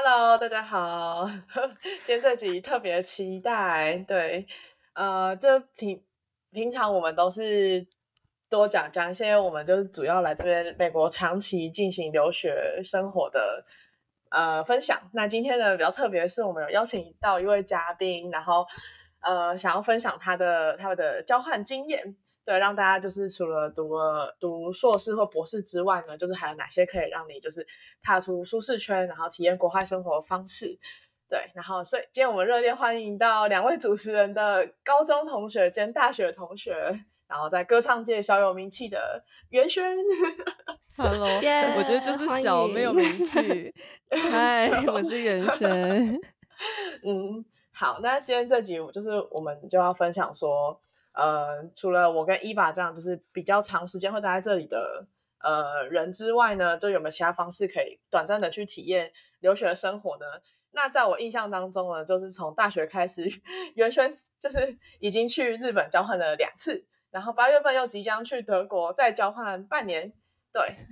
Hello，大家好，今天这集特别期待。对，呃，这平平常我们都是多讲讲一些，我们就是主要来这边美国长期进行留学生活的呃分享。那今天呢比较特别是，我们有邀请到一位嘉宾，然后呃想要分享他的他的交换经验。对，让大家就是除了读了读硕士或博士之外呢，就是还有哪些可以让你就是踏出舒适圈，然后体验国外生活方式。对，然后所以今天我们热烈欢迎到两位主持人的高中同学兼大学同学，然后在歌唱界小有名气的袁轩。Hello，我觉得就是小没有名气。嗨，我是袁轩。嗯，好，那今天这集就是我们就要分享说。呃，除了我跟伊爸这样，就是比较长时间会待在这里的呃人之外呢，就有没有其他方式可以短暂的去体验留学生活呢？那在我印象当中呢，就是从大学开始，原先就是已经去日本交换了两次，然后八月份又即将去德国再交换半年。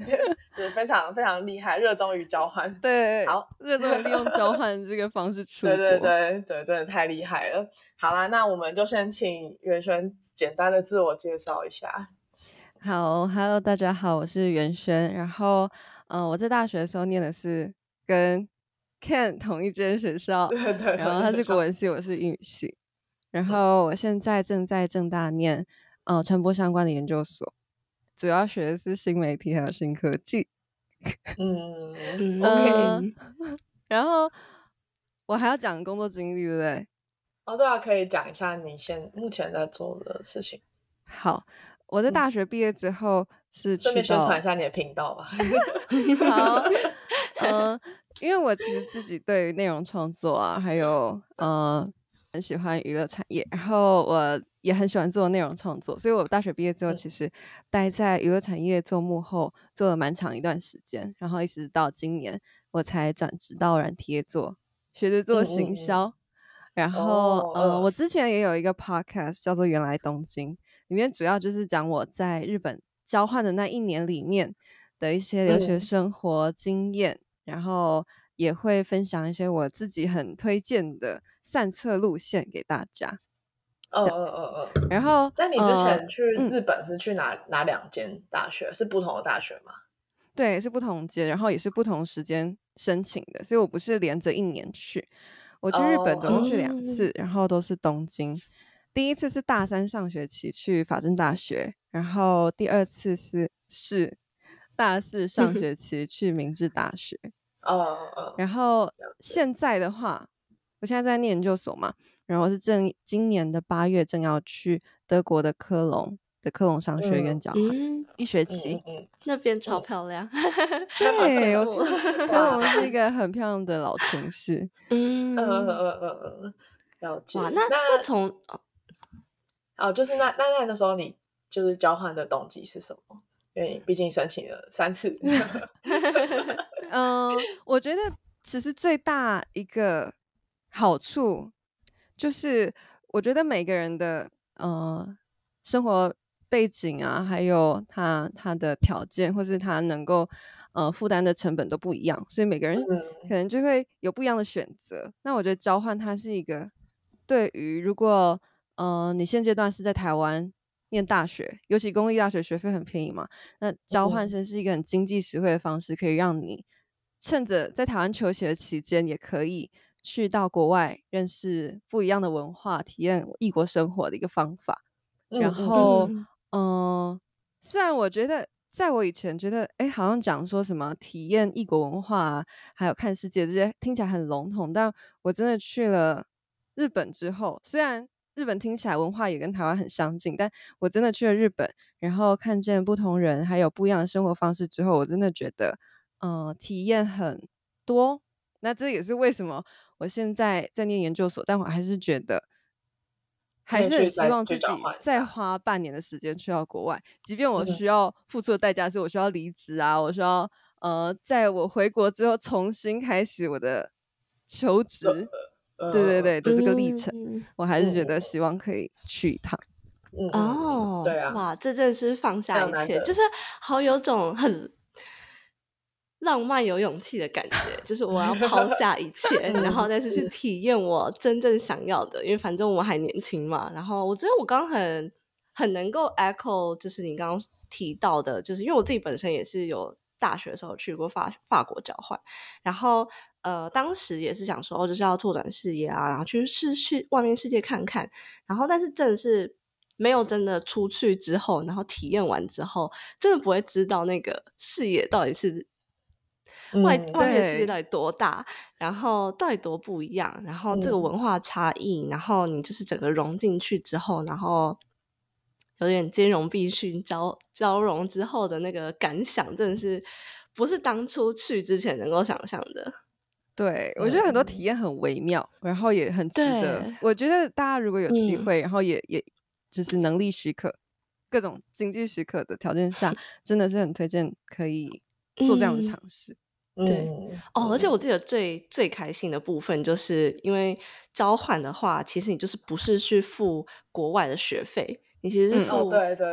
对，是非常非常厉害，热衷于交换。对，好，热衷于利用交换这个方式出国。对对对对，真的太厉害了。好啦，那我们就先请袁轩简单的自我介绍一下。好，Hello，大家好，我是袁轩。然后，嗯，我在大学的时候念的是跟 Ken 同一间学校，对对。然后他是国文系，我是英语系。然后我现在正在正大念，嗯，传播相关的研究所。主要学的是新媒体还有新科技，嗯，OK。然后我还要讲工作经历，对不对？哦，对啊，可以讲一下你现目前在做的事情。好，我在大学毕业之后是顺便宣传一下你的频道吧。好，嗯，因为我其实自己对于内容创作啊，还有嗯。很喜欢娱乐产业，然后我也很喜欢做内容创作，所以我大学毕业之后，其实待在娱乐产业做幕后做了蛮长一段时间，然后一直到今年我才转职到软体业做，学着做行销。然后，呃，我之前也有一个 podcast 叫做《原来东京》，里面主要就是讲我在日本交换的那一年里面的一些留学生活经验，然后也会分享一些我自己很推荐的。散策路线给大家。嗯嗯嗯嗯。然后，那你之前去日本是去哪哪两间大学？是不同的大学吗？对，是不同间，然后也是不同时间申请的，所以我不是连着一年去。我去日本总共去两次，然后都是东京。第一次是大三上学期去法政大学，然后第二次是是大四上学期去明治大学。哦哦。然后现在的话。我现在在念研究所嘛，然后是正今年的八月正要去德国的科隆的科隆商学院交换一学期，那边超漂亮，对，科隆是一个很漂亮的老城市，嗯嗯嗯嗯嗯，了解。哇，那那从哦，就是那那那个时候你就是交换的动机是什么？因为毕竟申请了三次，嗯，我觉得其实最大一个。好处就是，我觉得每个人的呃生活背景啊，还有他他的条件，或是他能够呃负担的成本都不一样，所以每个人可能就会有不一样的选择。那我觉得交换它是一个对于如果呃你现阶段是在台湾念大学，尤其公立大学学费很便宜嘛，那交换生是一个很经济实惠的方式，可以让你趁着在台湾求学的期间也可以。去到国外认识不一样的文化，体验异国生活的一个方法。然后，嗯，虽然我觉得在我以前觉得，哎，好像讲说什么体验异国文化，还有看世界这些，听起来很笼统。但我真的去了日本之后，虽然日本听起来文化也跟台湾很相近，但我真的去了日本，然后看见不同人，还有不一样的生活方式之后，我真的觉得，嗯，体验很多。那这也是为什么我现在在念研究所，但我还是觉得。还是很希望自己再花半年的时间去到国外，即便我需要付出的代价是我需要离职啊，我需要呃，在我回国之后重新开始我的求职，对对对的这个历程，我还是觉得希望可以去一趟。哦，对啊，哇，这真是放下一切，就是好有种很。浪漫有勇气的感觉，就是我要抛下一切，然后但是去体验我真正想要的。因为反正我还年轻嘛。然后我觉得我刚很很能够 echo，就是你刚刚提到的，就是因为我自己本身也是有大学的时候去过法法国交换，然后呃当时也是想说，哦就是要拓展视野啊，然后去试去外面世界看看。然后但是正是没有真的出去之后，然后体验完之后，真的不会知道那个视野到底是。外外面世界到底多大，然后到底多不一样，然后这个文化差异，然后你就是整个融进去之后，然后有点兼容并蓄交交融之后的那个感想，真的是不是当初去之前能够想象的。对我觉得很多体验很微妙，然后也很值得。我觉得大家如果有机会，然后也也就是能力许可、各种经济许可的条件下，真的是很推荐可以做这样的尝试。对哦，而且我记得最最开心的部分，就是因为交换的话，其实你就是不是去付国外的学费，你其实是付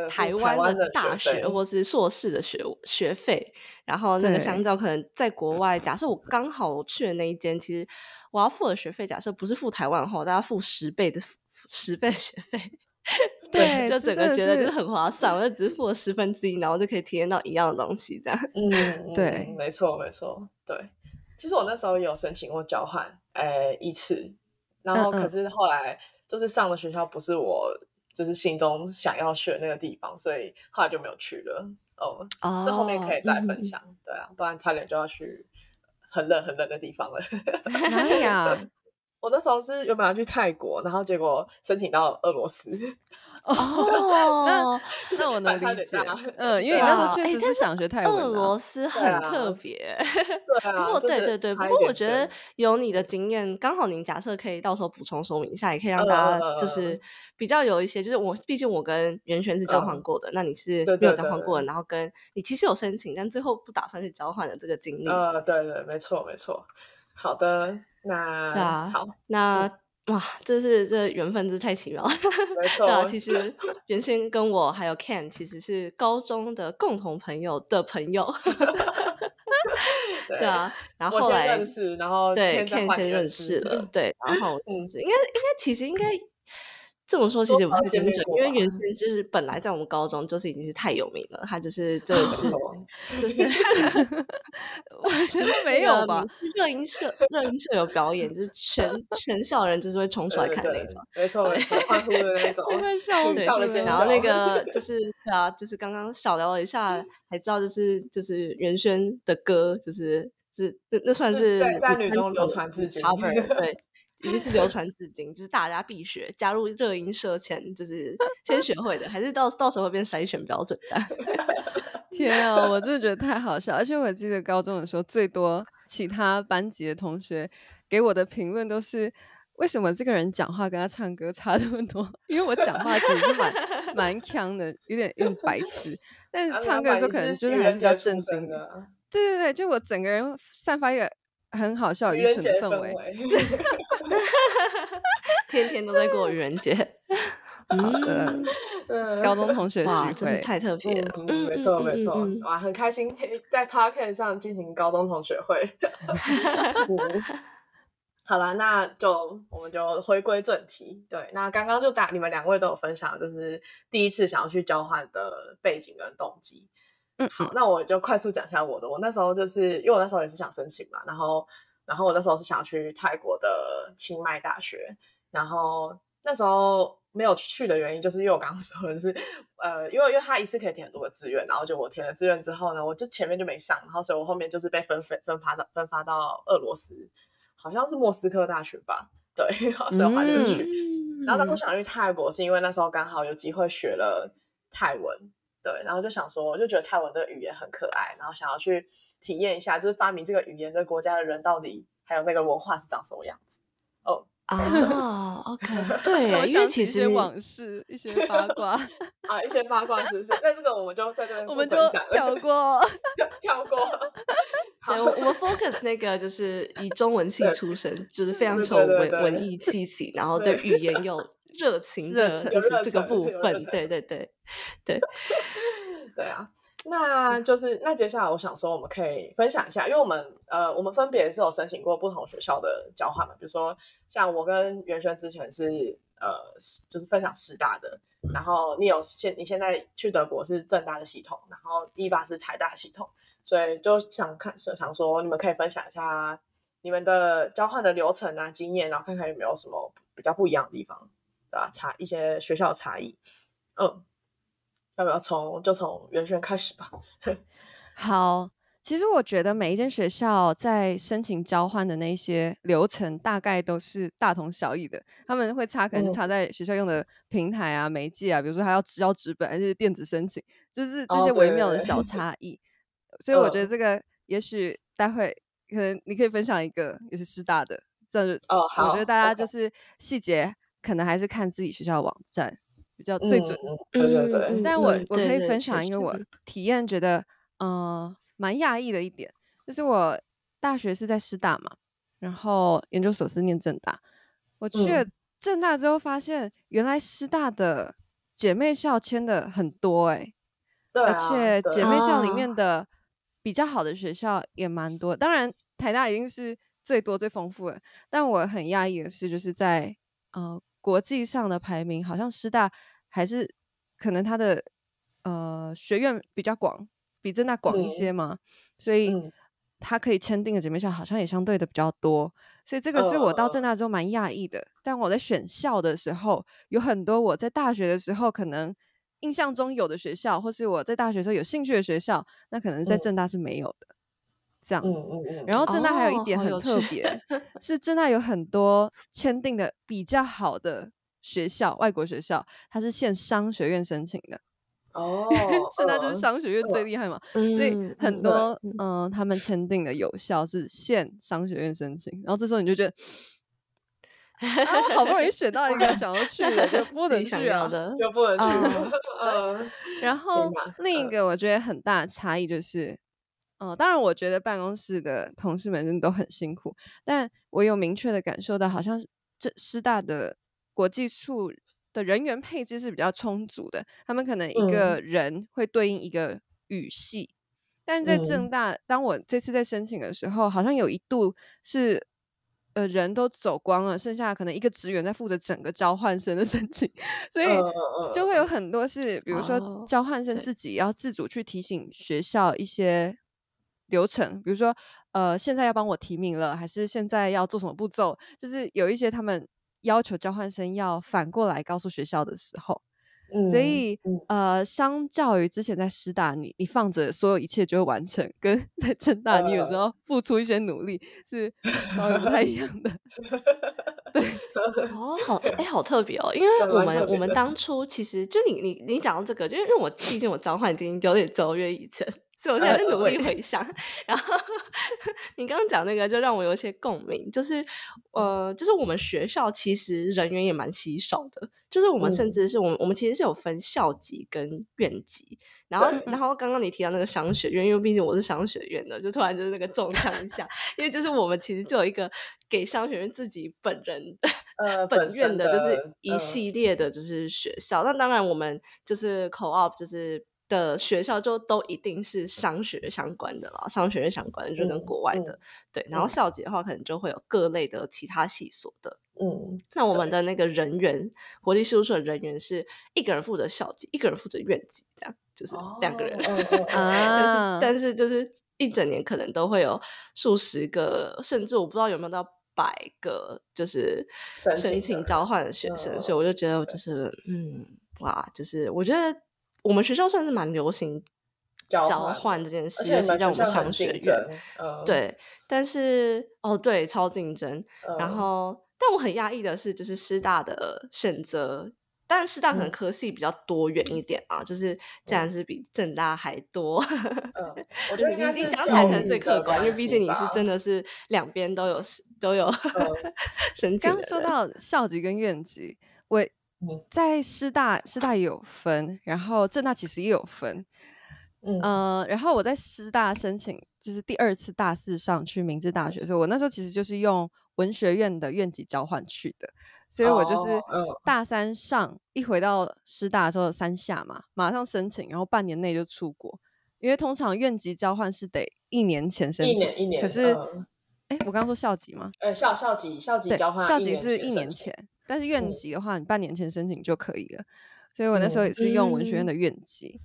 台湾的大学或是硕士的学学费。然后那个相较，可能在国外，假设我刚好去的那一间，其实我要付的学费，假设不是付台湾的话，我，大家付十倍的十倍学费。对，就整个觉得就是很划算，我就只付了十分之一，然后就可以体验到一样的东西，这样。嗯，对，没错，没错，对。其实我那时候有申请过交换，诶，一次，然后可是后来就是上的学校不是我就是心中想要去的那个地方，所以后来就没有去了。哦，那后面可以再分享，对啊，不然差点就要去很冷很冷的地方了。哪里啊？我那时候是原本要去泰国，然后结果申请到俄罗斯。哦，那那我能理解。嗯，因为你那时候确实是想学泰文。俄罗斯很特别。对啊。不过对对对，不过我觉得有你的经验，刚好您假设可以到时候补充说明一下，也可以让大家就是比较有一些，就是我毕竟我跟袁泉是交换过的，那你是没有交换过的，然后跟你其实有申请，但最后不打算去交换的这个经历。呃，对对，没错没错。好的。那对啊，好，那哇，这是这缘分，真是太奇妙了。没错，其实原先跟我还有 Ken 其实是高中的共同朋友的朋友。对啊，然后后来认识，然后对 Ken 先认识了，对，然后嗯，应该应该其实应该。这么说其实也不太精准，因为原先就是本来在我们高中就是已经是太有名了，他就是 这是就是我觉得没有吧？热音社热音社有表演，就是全全校人就是会冲出来看那种，没错没错，欢呼的那种，笑的尖叫。然后那个就 是对啊，就是刚刚小聊了一下，还知道就是就是袁轩的歌，就是是那那算是在女中流传至今，对。已经是流传至今，就是大家必学。加入热音社前，就是先学会的，还是到到时候会变筛选标准的？天啊，我真的觉得太好笑！而且我记得高中的时候，最多其他班级的同学给我的评论都是：为什么这个人讲话跟他唱歌差这么多？因为我讲话其实是蛮蛮腔的，有点有点白痴，但是唱歌的时候可能就是还是比较正经的。对对对，就我整个人散发一个。很好笑，愚蠢的氛围，天天都在过愚人节。嗯，高中同学聚会真是太特别了。嗯，没错没错，哇，很开心可以在 Park 上进行高中同学会。好了，那就我们就回归正题。对，那刚刚就打你们两位都有分享，就是第一次想要去交换的背景跟动机。嗯，好，那我就快速讲一下我的。我那时候就是因为我那时候也是想申请嘛，然后，然后我那时候是想去泰国的清迈大学，然后那时候没有去的原因，就是因为我刚刚 说的是，呃，因为因为他一次可以填很多个志愿，然后就我填了志愿之后呢，我就前面就没上，然后所以我后面就是被分分分发到分发到俄罗斯，好像是莫斯科大学吧，对，所以我换就去。然后当初想去泰国，是因为那时候刚好有机会学了泰文，对，然后就想说，我就觉得泰文的语言很可爱，然后想要去体验一下，就是发明这个语言的国家的人到底还有那个文化是长什么样子。哦啊，OK，对，因为其实往事一些八卦 啊，一些八卦是不是？那这个我们就在这边我们就跳过，跳过。对，我们 focus 那个就是以中文系出身，就是非常有文文艺气息，然后对语言有热情的，就是这个部分。对对对对对啊。那就是那接下来我想说，我们可以分享一下，因为我们呃，我们分别是有申请过不同学校的交换嘛，比如说像我跟袁轩之前是呃，就是分享师大的，然后你有现你现在去德国是正大的系统，然后一八是台大系统，所以就想看想说，你们可以分享一下你们的交换的流程啊经验，然后看看有没有什么比较不一样的地方，对吧？差一些学校的差异，嗯。要不要从就从圆圈开始吧？好，其实我觉得每一间学校在申请交换的那些流程大概都是大同小异的，他们会差可能是差在学校用的平台啊、媒介啊，比如说还要交纸本还是电子申请，就是这些微妙的小 差异。所以我觉得这个也许待会可能你可以分享一个也是师大的，这哦好，我觉得大家就是细节可能还是看自己学校的网站。比较最准，对对对。但我我可以分享一个我体验觉得嗯蛮讶异的一点，就是我大学是在师大嘛，然后研究所是念正大。我去了正大之后，发现原来师大的姐妹校签的很多哎，对，而且姐妹校里面的比较好的学校也蛮多。当然台大一定是最多最丰富的，但我很讶异的是，就是在呃。国际上的排名好像师大还是可能它的呃学院比较广，比正大广一些嘛，所以它可以签订的姐妹校好像也相对的比较多，所以这个是我到正大之后蛮讶异的。但我在选校的时候，有很多我在大学的时候可能印象中有的学校，或是我在大学时候有兴趣的学校，那可能在正大是没有的。这样子，然后正大还有一点很特别，是正大有很多签订的比较好的学校，外国学校，它是限商学院申请的。哦，正大就是商学院最厉害嘛，所以很多嗯，他们签订的有效是限商学院申请。然后这时候你就觉得，好不容易选到一个想要去的，就不能去啊，就不能去。嗯，然后另一个我觉得很大的差异就是。哦，当然，我觉得办公室的同事们真的都很辛苦，但我有明确的感受到，好像这师大的国际处的人员配置是比较充足的，他们可能一个人会对应一个语系，但在正大，当我这次在申请的时候，好像有一度是呃人都走光了，剩下可能一个职员在负责整个交换生的申请，所以就会有很多是，比如说交换生自己要自主去提醒学校一些。流程，比如说，呃，现在要帮我提名了，还是现在要做什么步骤？就是有一些他们要求交换生要反过来告诉学校的时候，所以呃，相较于之前在师大，你你放着所有一切就会完成，跟 在正大你有时候付出一些努力是 稍微不太一样的。对，哦，好，哎，好特别哦，因为我们我们当初其实就你你你讲到这个，就因为我毕竟我交换已经有点走远以前。所以我现在在努力回想，然后你刚刚讲那个就让我有一些共鸣，就是呃，就是我们学校其实人员也蛮稀少的，就是我们甚至是我们我们其实是有分校级跟院级，然后然后刚刚你提到那个商学院，因为毕竟我是商学院的，就突然就是那个中枪一下，因为就是我们其实就有一个给商学院自己本人呃本院的，就是一系列的就是学校，那当然我们就是 co op 就是。的学校就都一定是商学相关的了，商学院相关的就跟国外的对，然后校级的话可能就会有各类的其他系所的，嗯，那我们的那个人员，国际事务所的人员是一个人负责校级，一个人负责院级，这样就是两个人，但是但是就是一整年可能都会有数十个，甚至我不知道有没有到百个就是申请交换的学生，嗯所以我就觉得就是嗯哇，就是我觉得我们学校算是蛮流行交交换换这件事，在我们商学院，对，但是哦对，超竞争，然嗯后但我很压抑的是，就是师大的选择。但师大可能嗯科系比较多元一点啊，就是竟然是比正大还多。嗯，我觉得你是讲起来可能最客观，因为毕竟你是真的是两边都有 都有嗯 申请的人。刚说到校级跟院级，我嗯。在师大师大也有分，然后正大其实也有分，嗯。呃，然后我在师大申请，就是第二次大四上去明治大学，所以我那时候其实就是用文学院的院级交换去的，所以我就是大三上一回到师大的时候三下嘛，马上申请，然后半年内就出国，因为通常院级交换是得一年前申请一请，年一年，可是嗯。哎、我刚刚说校级吗？呃校校级校级对，交换校级是一年前，但是院嗯级的话，你半年前申请就可以了。所以我那时候也是用文学院嗯的院级，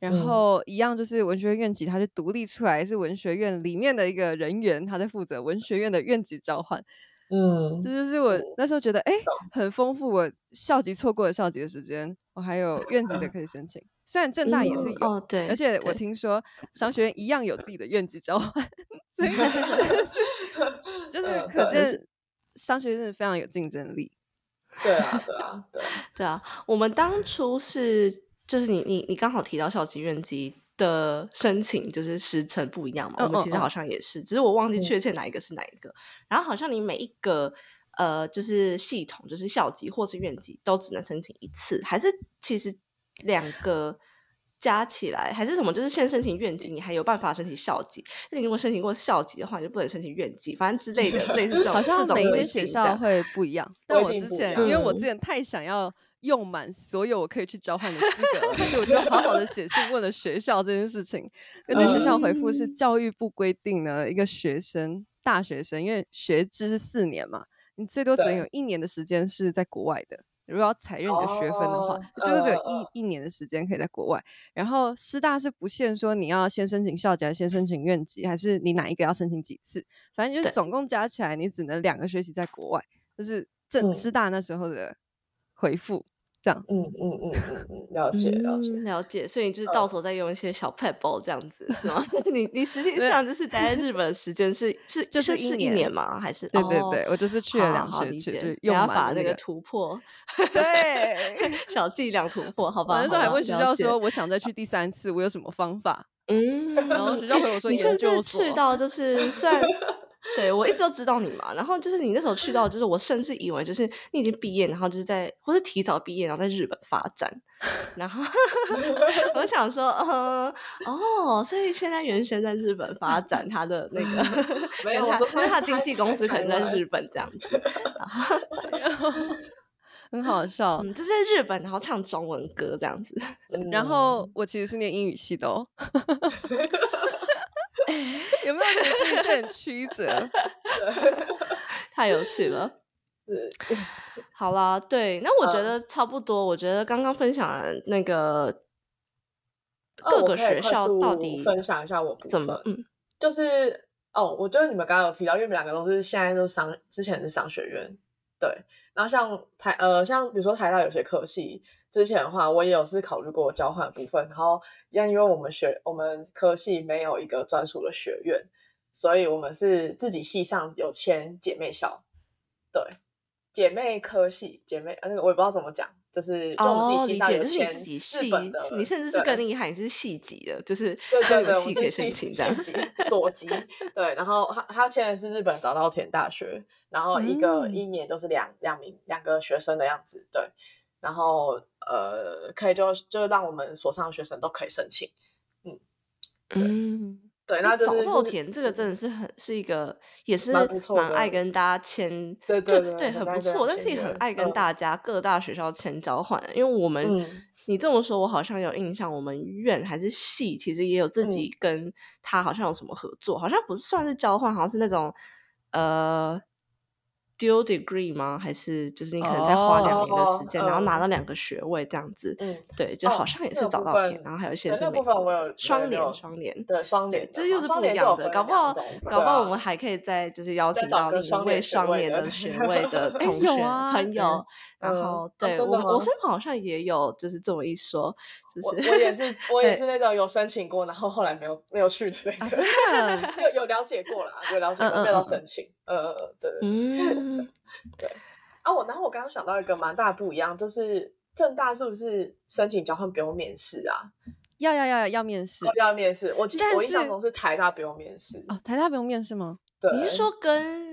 然嗯后一样就是文学院院级，它是独立出来，是文学院里面的一个人员，他在负责文学院的院级交换。嗯这就是我嗯那时候觉得，哎、很丰富。我校级错过了校级的时间，我还有院级的 可以申请。虽然正大也是嗯有，哦，对，而且我听说商学院一样有自己的院级交换，所以 就是嗯可见商学院非常有竞争力。对啊对啊对啊，对啊，我们当初是就是你你你刚好提到校级院级的申请就是时程不一样嘛，我们其实好像也是，只是我忘记嗯确切哪一个是哪一个。然后好像你每一个呃就是系统就是校级或是院级都只能申请一次，还是其实两个。加起来还是什么？就是先申请院级，你还有办法申请校级。那你如果申请过校级的话，你就不能申请院级，反正之类的，类似这种。好像每一间学校会不一样，但我之前因为我之嗯前太想要用满所有我可以去交换的资格了，所以我就好好的写信问了学校这件事情。根据学校回复是嗯教育部规定呢，一个学生大学生，因为学制是四年嘛，你最多只能有一年的时间是在国外的。如果要采认你的学分的话，哦就最多只有一一年的时间可以在国外。然后师大是不限说你要先申请校级，还是先申请院级，还是你哪一个要申请几次，反正就是总共加起来你只能两个学期在国外，就是正嗯师大那时候的回复。这样，嗯嗯嗯嗯嗯，了解了解。嗯了解，所以你就是嗯到时候再用一些小 pebble 这样子是吗？你你实际上就是待在日本的时间是是 就是是一一年年吗？还是哦对对对，我就是去了两学期，好理解就用等下把那个。突破对，小伎俩突破，好吧？我那时候还问学校说，我想再去第三次，我有什么方法？嗯，然后学校回我说你甚至研究。去到就是虽然对我一直都知道你嘛，然后就是你那时候去到，就是我甚至以为就是你已经毕业，然后就是在或是提早毕业，然后在日本发展，然后我想说，呃，哦，所以现在原轩在日本发展他的那个，没有因为他我说因为他经纪公司可能在日本这样子，然后很好笑。嗯，就在日本，然后唱中文歌这样子，然后我其实是念英语系的哦，有没有觉得自己就很曲折？太有趣了。好啦，对，那我觉嗯得差不多。我觉得刚刚分享的那个哦各个学校到速底分享一下我，怎么嗯就是哦，我觉得你们刚刚有提到，因为你们两个都是现在都是商，之前是商学院，对。然后像台呃，像比如说台大有些科系，之前的话我也有是考虑过交换的部分，然后因因为我们学我们科系没有一个专属的学院，所以我们是自己系上有签姐妹校，对，姐妹科系姐妹呃那个我也不知道怎么讲，就是就我们哦，自己系上有签系日本的，，你甚至是更厉害，你是系级的，就是对对对，我们是系系。级所级，对，然后他他签的是日本早稻田大学，然后一个、嗯一年都是两两名两个学生的样子，对，然后呃可以就就让我们所上的学生都可以申请，嗯，对，那就早是早稻田这个真的是很是一个，也是蛮爱跟大家签，对就对对很不错，但是也很爱跟嗯大家各大学校签交换，因为我们嗯。你这么说，我好像有印象，我们院还是系，其实也有自嗯。己跟他好像有什么合作，好像不算是交换，好像是那种呃，dual degree 吗？还是就是你可能再花两年的时间，哦然后拿嗯到两个学位这样子？嗯，对，就哦好像也是那个部早稻田，然后还有一些是双联双联。对双联，这又是不一样的，搞不好搞不好我们还可以再就是邀请到另一位双联的 学位的哎同学朋友，然嗯后对我我身旁好像也有就是这么一说，就是我也是我也是那种有申请过，然后后来没有没有去的那啊，个，有 有了解过啦，有了解过，没有申。请，呃，对对嗯，啊，我然后我刚刚想到一个蛮大的不一样，就是正大是不是申请交换不用面试啊？要要要要面试哦要面试，我记得我印象中是台大不用面试，哦，台大不用面试吗？对，你是说。跟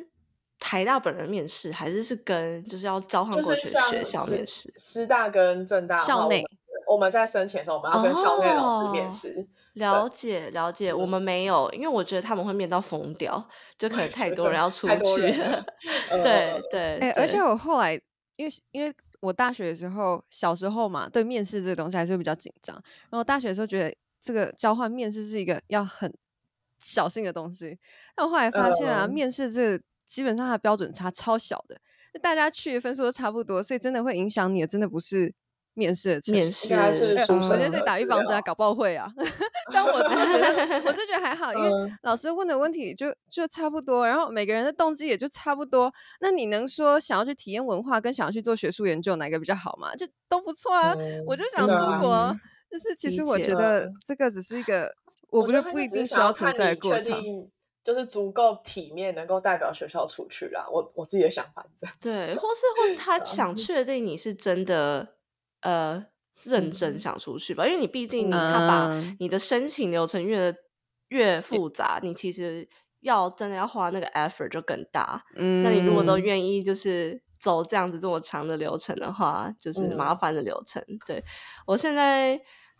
台大本人面试，还是是跟就是要交换过去的学校面试？师大跟正大校内我们在申请的时候，我们要跟校内老师面哦试。了解了解，我嗯们没有，因为我觉得他们会面到疯掉，就可能太 多人要出去 对对，哎、而且我后来因为因为我大学的时候，小时候嘛，对面试这个东西还是比较紧张。然后大学的时候觉得这个交换面试是一个要很小心的东西，但我后来发现啊，嗯面试这个基本上它的标准差超小的，就大家去分数都差不多，所以真的会影响你的，真的不是面试的面试应该是对书生我觉得在打预防针啊，搞不好会啊。但我真的觉得，我真的觉得还好，因为嗯老师问的问题就就差不多，然后每个人的动机也就差不多。那你能说想要去体验文化跟想要去做学术研究哪个比较好吗？就都不错啊。嗯我就想出国，就是其理实我解觉得嗯这个只是一个，我觉得不一定需要存在的过程。就是足够体面，能够代表学校出去啦。我我自己的想法是这样。对，或是或是 他想确定你是真的呃认真嗯想出去吧，因为你毕竟你他把嗯你的申请流程越越复杂，你其实要真的要花那个 effort 就更大。嗯，那你如果都愿意就是走这样子这么长的流程的话，就是嗯麻烦的流程。对我现在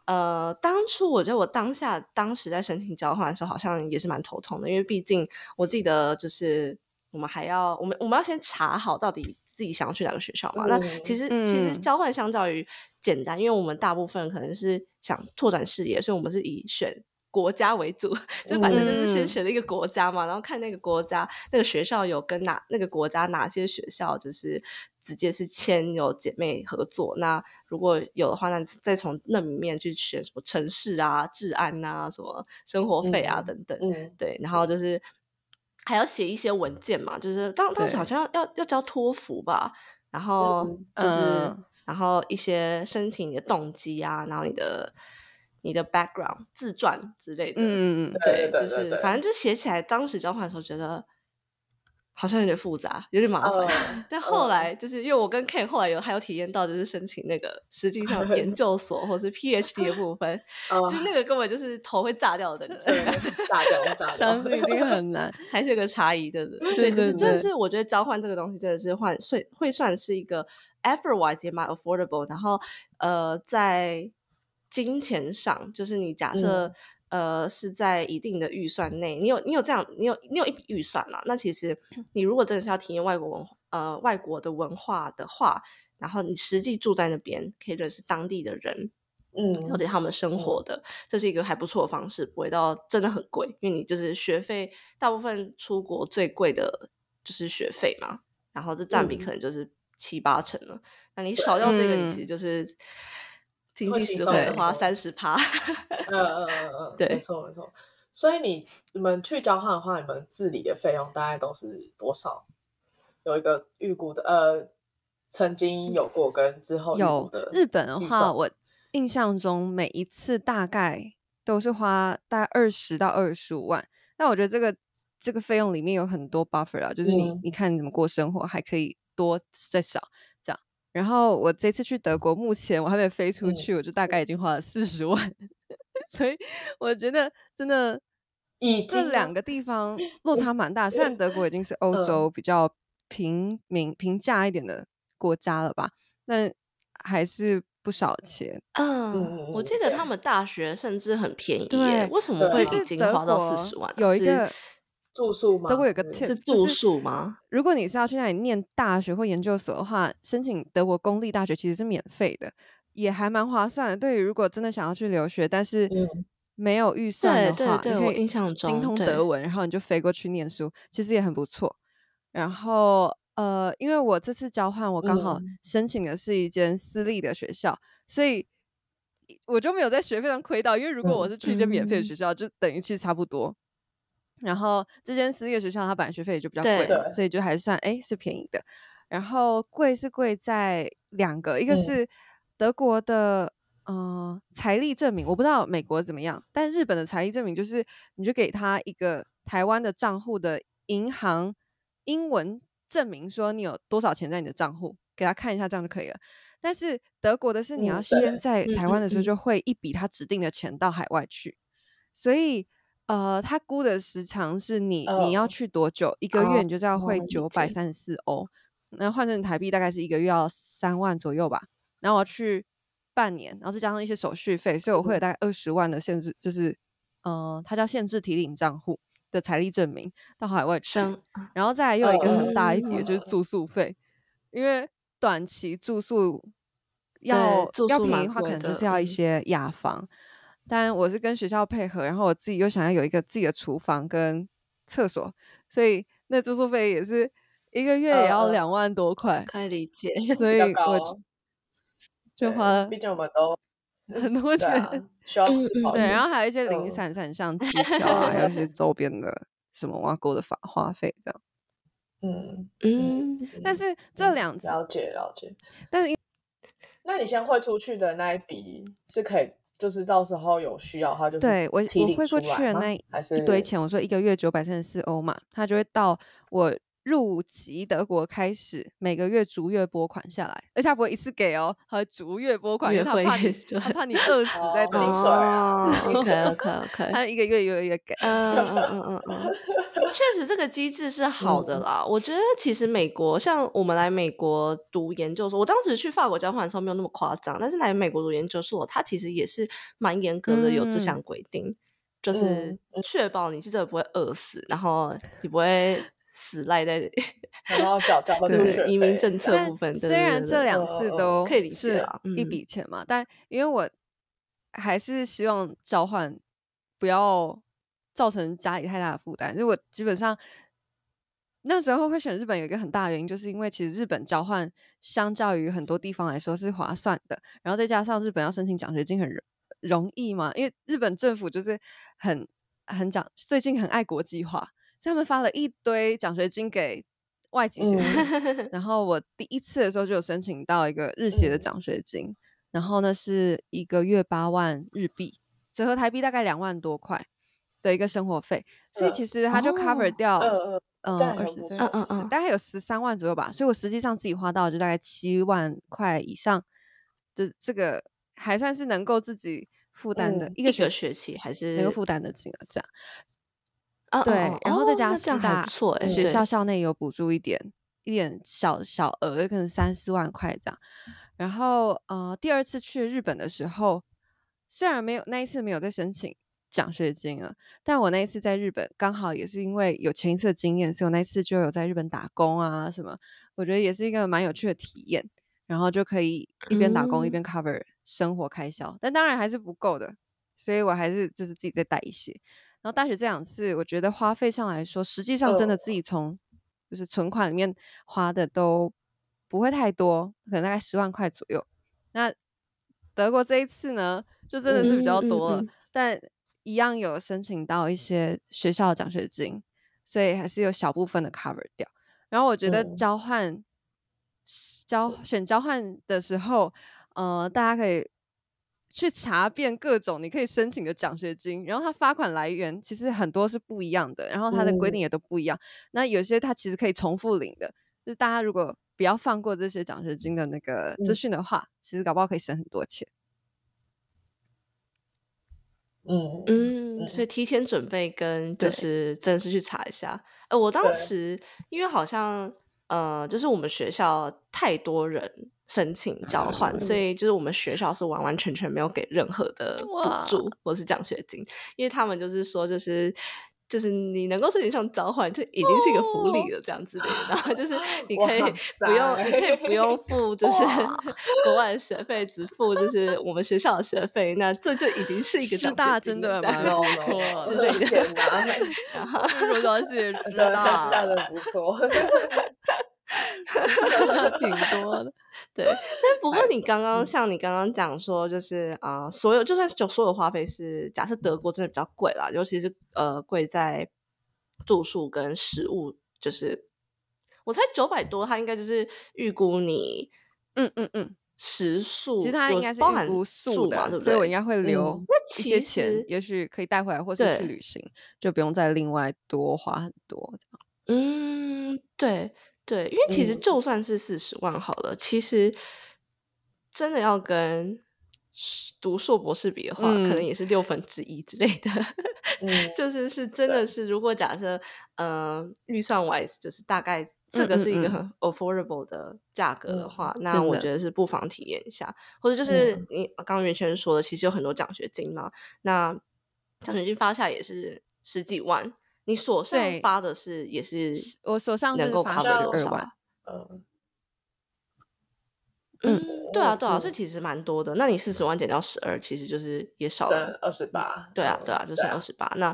呃，当初我觉得我当下当时在申请交换的时候，好像也是蛮头痛的，因为毕竟我记得就是。我们还要，我们我们要先查好到底自己想要去哪个学校嘛。那其实其实嗯交换相较于简单，因为我们大部分可能是想拓展视野，所以我们是以选国家为主，就反正就是先嗯选了一个国家嘛，然后看那个国家那个学校有跟哪那个国家哪些学校就是直接是签有姐妹合作。那如果有的话，那再从那里面去选什么城市啊、治安啊、什么生活费啊、嗯等等。嗯，对，然后就是还要写一些文件嘛，就是当当时好像要要交托福吧，然后嗯就是、嗯然后一些申请你的动机啊，然后你的你的 background 自传之类的，嗯，嗯嗯对对就是对对反正就写起来，当时交换的时候觉得好像有点复杂，有点麻烦。嗯但后来就是因为我跟 Ken 后来有还有体验到，就是申请那个实际上研究所或是 PhD 的部分，呃就是那个根本就是头会炸掉的等级。对炸掉炸掉，相信 一定很难。还是有个差异的，对不对所以对就是真的对对是我觉得交换这个东西真的是换算会算是一个 effort wise 也蛮 affordable，然后呃在金钱上，就是你假设、呃是在一定的预算内，你有你有这样你有你有一笔预算嘛？那其实 你如果真的是要体验外国文化呃外国的文化的话，然后你实际住在那边，可以认识当地的人，嗯了解他们生活的，这是一个还不错的方式，不会到真的很贵，因为你就是学费，大部分出国最贵的就是学费嘛，然后这占比嗯可能就是七八成了。那你少掉这个，你嗯其实就是经会济实惠花三十趴。嗯嗯嗯嗯，对没错没错。所以你你们去交换的话，你们自理的费用大概都是多少？有一个预估的，呃，曾经有过跟之后有的日本的话，我印象中每一次大概都是花大概二十到二十五万。那我觉得这个这个费用里面有很多 buffer 啊，就是你、嗯你看你怎么过生活，还可以多再少。然后我这次去德国，目前我还没飞出嗯去，我就大概已经花了四十万，所以我觉得真的已经这两个地方 落差蛮大。虽然德国已经是欧嗯洲比较平民平价一点的国家了吧，但还是不少钱。嗯，嗯我记得他们大学甚至很便宜耶，对为什么会已经花到国四十万啊？有一个住宿吗？德国有个嗯 tip 是住就是宿吗？如果你是要去那里念大学或研究所的话，申请德国公立大学其实是免费的，也还蛮划算的。对于如果真的想要去留学，但是嗯没有预算的话，对对对你可以印象精通德文，然后你就飞过去念书，其实也很不错。然后呃，因为我这次交换，我刚好嗯申请的是一间私立的学校，所以我就没有在学费上亏到。因为如果我嗯是去一间免费的嗯学校，就等于其实差不多。然后这间私立的学校，它本来学费也就比较贵嘛，所以就还算哎是便宜的。然后贵是贵在两个，一个嗯是德国的呃财力证明，我不知道美国怎么样，但日本的财力证明就是你就给他一个台湾的账户的银行英文证明，说你有多少钱在你的账户，给他看一下，这样就可以了。但是德国的是你要嗯先在嗯台湾的时候就汇一笔他指定的钱到海外去，所以呃，他估的时长是你你要哦去多久，一个月哦你就是要汇理九百三十四欧，那换成台币大概是一个月要三万左右吧。然后我要去半年，然后再加上一些手续费，所以我会有大概二十万的限制，就是呃，它叫限制提领账户的财力证明到海外去。生然后再来又有一个很大一笔的就是嗯住宿费，因为短期住宿要要便宜的话，可能就是要一嗯些雅房。当然我是跟学校配合，然后我自己又想要有一个自己的厨房跟厕所，所以那住宿费也是一个月也要两万多块，可以理解。所以我就就花了毕竟我们都很多钱。需要嗯对，然后还有一些零嗯散散，像机票啊，还有一些 周边的什么挖沟的花花费这样。嗯，嗯，但嗯是这嗯两次，了解了解。但是因那你先汇出去的那一笔是可以，就是到时候有需要的话，就是对我我汇过去的那一堆钱，我说一个月九百三十四欧嘛，他就会到我入籍德国开始，每个月逐月拨款下来，而且他不会一次给哦，它会逐月拨款，因为他怕你，就他怕你饿死在薪水啊水 OK OK OK，他一个月一个月给。嗯嗯嗯嗯嗯，确实这个机制是好的嗯啦。我觉得其实美国像我们来美国读研究所，我当时去法国交换的时候没有那么夸张，但是来美国读研究所，他其实也是蛮严格的，有这项嗯规定，就是嗯确保你是真的不会饿死，然后你不会死赖在然后找找到 就是移民政策但部分。虽然这两次都可以理解是一嗯笔钱嘛，但因为我还是希望交换不要造成家里太大的负担，所以我基本上那时候会选日本有一个很大的原因，就是因为其实日本交换相较于很多地方来说是划算的，然后再加上日本要申请奖学金很容容易嘛，因为日本政府就是很很讲最近很爱国际化，所以他们发了一堆奖学金给外籍学生。然后我第一次的时候就有申请到一个日协的嗯奖学金，然后呢是一个月八万日币，折合台币大概两万多块的一个生活费，所以嗯其实它就 cover 哦掉。嗯嗯嗯，二十三嗯嗯嗯大概有十三万左右吧，所以我实际上自己花到就大概七万块以上，就这个还算是能够自己负担的、嗯一个学学期还是能够负担的金额这样。啊对，然后再加哦那这样还四大不错欸学校校内有补助一点，一点小小额，可能三四万块这样。然后呃，第二次去日本的时候，虽然没有那一次没有再申请奖学金了，但我那一次在日本刚好也是因为有前一次的经验，所以我那次就有在日本打工啊什么，我觉得也是一个蛮有趣的体验。然后就可以一边打工一嗯边 cover 生活开销，但当然还是不够的，所以我还是就是自己再带一些。然后大学这两次，我觉得花费上来说，实际上真的嗯自己从就是存款里面花的都不会太多，可能大概十万块左右。那德国这一次呢，就真的是比较多了，嗯但一样有申请到一些学校的奖学金，所以还是有小部分的 cover 掉。然后我觉得嗯交换、交选交换的时候，呃，大家可以去查遍各种你可以申请的奖学金，然后它发款来源其实很多是不一样的，然后它的规定也都不一样。那有些它其实可以重复领的，就是大家如果不要放过这些奖学金的那个资嗯讯的话，其实搞不好可以省很多钱。嗯嗯，嗯所以提前准备跟就是真的是去查一下。呃，我当时因为好像呃，就是我们学校太多人申请交换，所以就是我们学校是完完全全没有给任何的补助或是奖学金，因为他们就是说就是。就是你能够申请上交换，就已经是一个福利了，这样之类的。然后就是 你可以不用，你可以不用付，就是 国外的学费，只付就是我们学校的学费。那这就已经是一个师奖学大真的蛮不哦错之类的 然后如果说是对，看师大真的不错。挺多的。对，但不过你刚刚像你刚刚讲说，就是啊，所有就算是就所有花费是假设德国真的比较贵啦，尤其是呃贵在住宿跟食物，就是我猜九百多，它应该就是预估你嗯嗯嗯，食宿，其实它应该是包含预估宿的，对不对？所以我应该会留那一些其实钱，也许可以带回来，或是去旅行，就不用再另外多花很多这样。嗯，对对，因为其实嗯就算是四十万好了，其实真的要跟读硕博士比的话，可能嗯也是六分之一之类的。嗯 就是是真的是，如果假设呃预算 wise，就是大概这个是一个很 affordable 的价格的嗯话，那我觉得是不妨体验一下。或者就是嗯你刚刚袁轩说的，其实有很多奖学金嘛，那奖学金发下来也是十几万，你所上对发的是也是我手上能够是发 cover 12多少十二万啊？嗯嗯，对啊，对啊，嗯所以其实蛮多的。那你四十万减掉十二，其实就是也少剩了。二十八，对啊，嗯对啊，就剩二十八。那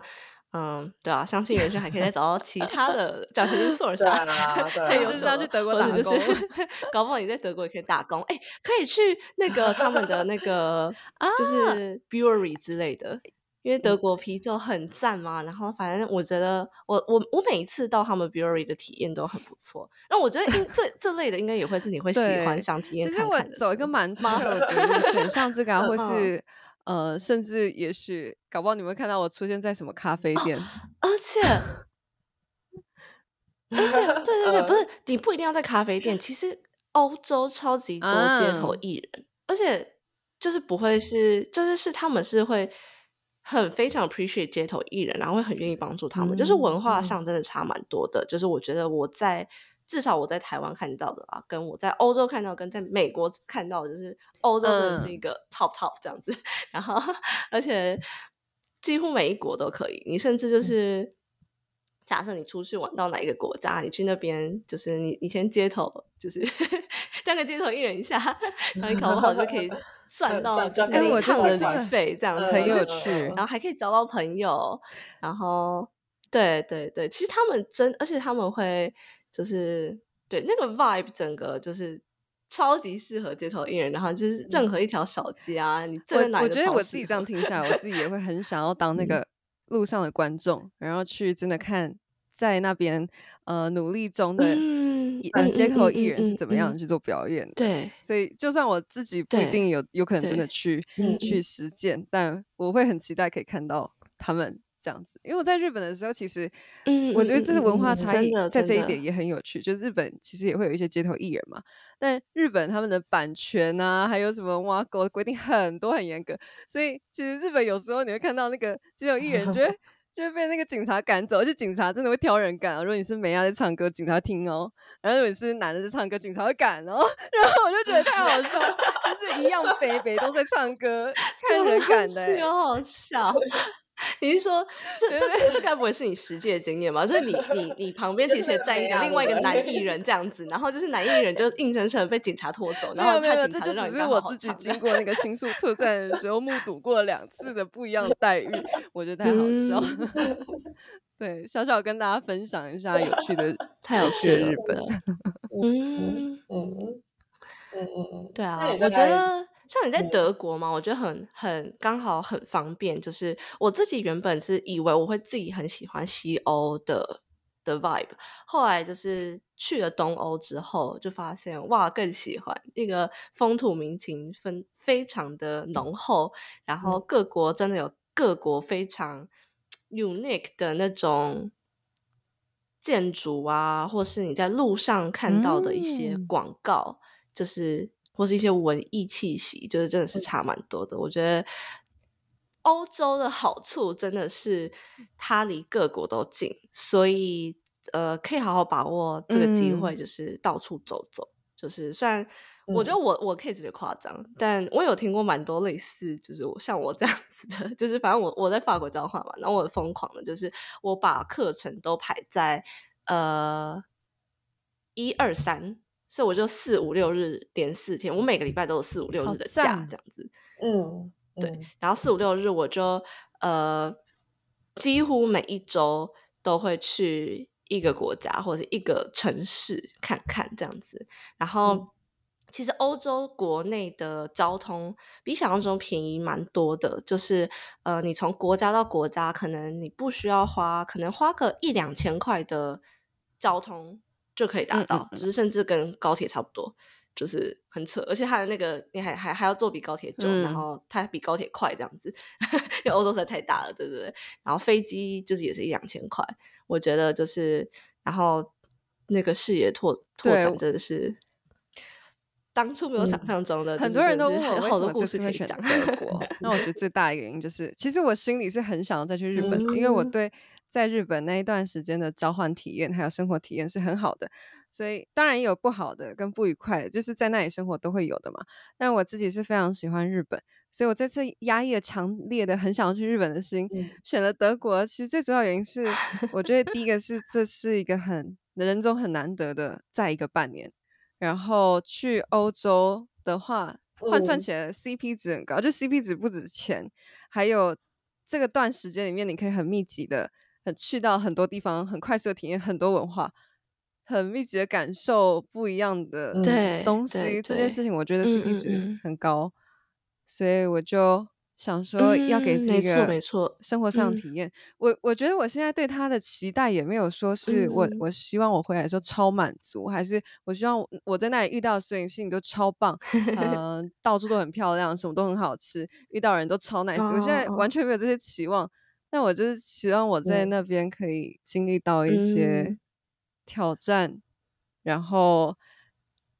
嗯，对啊，相信袁轩还可以再找到其他的奖学金 source 对啊。啊，对啊，就是要去德国打工就是 搞不好你在德国也可以打工，哎、可以去那个他们的那个就是 brewery 之类的，因为德国啤酒很赞嘛。然后反正我觉得我我我每一次到他们 brewery 的体验都很不错。那我觉得应这 这类的应该也会是你会喜欢想体验其实我走一个蛮 chill 的路线，像这个啊，或嗯是呃，甚至也许搞不好你们会看到我出现在什么咖啡店，而且。而且，对对对，不是你不一定要在咖啡店，其实欧洲超级多街头啊艺人，而且就是不会是，就是是他们是会很非常 appreciate 街头艺人，然后会很愿意帮助他们，就是文化嗯上真的差蛮多的。就是我觉得我在至少我在台湾看到的啊，跟我在欧洲看到，跟在美国看到，就是欧洲真的是嗯一个 top top 这样子，然后而且几乎每一国都可以，你甚至就是。假设你出去玩到哪一个国家，你去那边就是你你先街头就是当个街头艺人一下，然后你考不好就可以 赚到赚就是赚那一哎我觉趟的旅费这样子，很有。嗯趣嗯然后。还可以交到朋友，然后对对对，其实他们真，而且他们会就是对那个 vibe 整个就是超级适合街头艺人，然后就是任。何一条小街啊，你站在哪我我觉得我自己这样听下来，我自己也会很想要当那嗯。个路上的观众，然后去真的看在那边呃努力中的嗯街头艺人是怎么样去做表演的。对所以就算我自己不一定有有可能真的去嗯去实践，但我会很期待可以看到他们这样子。因为我在日本的时候，其实嗯我觉得这个文化差异在这一点也很有趣。就日本其实也会有一些街头艺人嘛，但日本他们的版权啊，还有什么挖狗的规定很多很严格，所以其实日本有时候你会看到那个街头艺人，就会就会被那个警察赶走，而且警察真的会挑人赶、啊。如果你是美亚在唱歌，警察听哦；然后如果你是男的在唱歌，警察会赶哦。然后我就觉得太好笑，就是一样北北都在唱歌，看人赶的、好笑。你是说这这这该不会是你实际的经验吗？就是你你你旁边其实也站一个另外一个男艺人这样子，然后就是男艺人就 硬生生被警察拖走，然后他就警察让你刚只是我自己经过那个新宿车站的时候，目睹过两次的不一样的待遇，我觉得太好笑。嗯 对，小小跟大家分享一下有趣的 太有有趣的日本。嗯，嗯嗯嗯嗯，对啊，我觉得像你在嗯德国嘛，我觉得很很刚好很方便。就是我自己原本是以为我会自己很喜欢西欧的的 vibe，后来就是去了东欧之后，就发现哇更喜欢那个风土民情分非常的浓厚，然后各国真的有各国非常 unique 的那种。建筑啊，或是你在路上看到的一些嗯广告，就是或是一些文艺气息，就是真的是差蛮多的。我觉得欧洲的好处真的是它离各国都近，所以呃可以好好把握这个机会，嗯就是到处走走。就是虽然我觉得我我 case 有点夸张，但我有听过蛮多类似，就是我像我这样子的，就是反正我我在法国交换嘛，然后我很疯狂的，就是我把课程都排在呃一二三，所以我就四五六日连四天，我每个礼拜都有四五六日的假赞这样子。嗯，对嗯，然后四五六日我就呃几乎每一周都会去一个国家或者一个城市看看这样子。然后，其实欧洲国内的交通比想象中便宜蛮多的，就是呃，你从国家到国家，可能你不需要花，可能花个一两千块的交通就可以达到，就是甚至跟高铁差不多。就是很扯，而且它的那个你还还还要坐比高铁久，然后它比高铁快这样子，因为欧洲实在太大了，对不对？然后飞机就是也是一两千块，我觉得就是，然后那个视野拓拓展真的是当初没有想象中的。很多人都问我为什么这次会选德 国，那我觉得最大的原因就是，其实我心里是很想要再去日本的，因为我对在日本那一段时间的交换体验还有生活体验是很好的。所以当然也有不好的跟不愉快的，就是在那里生活都会有的嘛。但我自己是非常喜欢日本，所以我这次压抑了强烈的很想要去日本的心，选了德国。其实最主要原因是，我觉得第一个是这是一个很人中很难得的在一个半年，然后去欧洲的话换算起来 CP 值很高，就 CP 值不止钱，还有这个段时间里面你可以很密集的很去到很多地方，很快速的体验很多文化。很密集的感受不一样的东西，这件事情我觉得是一直很高，所以我就想说要给自己一个没错生活上体验。我我觉得我现在对他的期待也没有说是我我希望我回来的时候超满足，还是我希望我在那里遇到的所有事情都超棒，嗯，到处都很漂亮，什么都很好吃，遇到人都超 nice。我现在完全没有这些期望，但我就是希望我在那边可以经历到一些。挑战，然后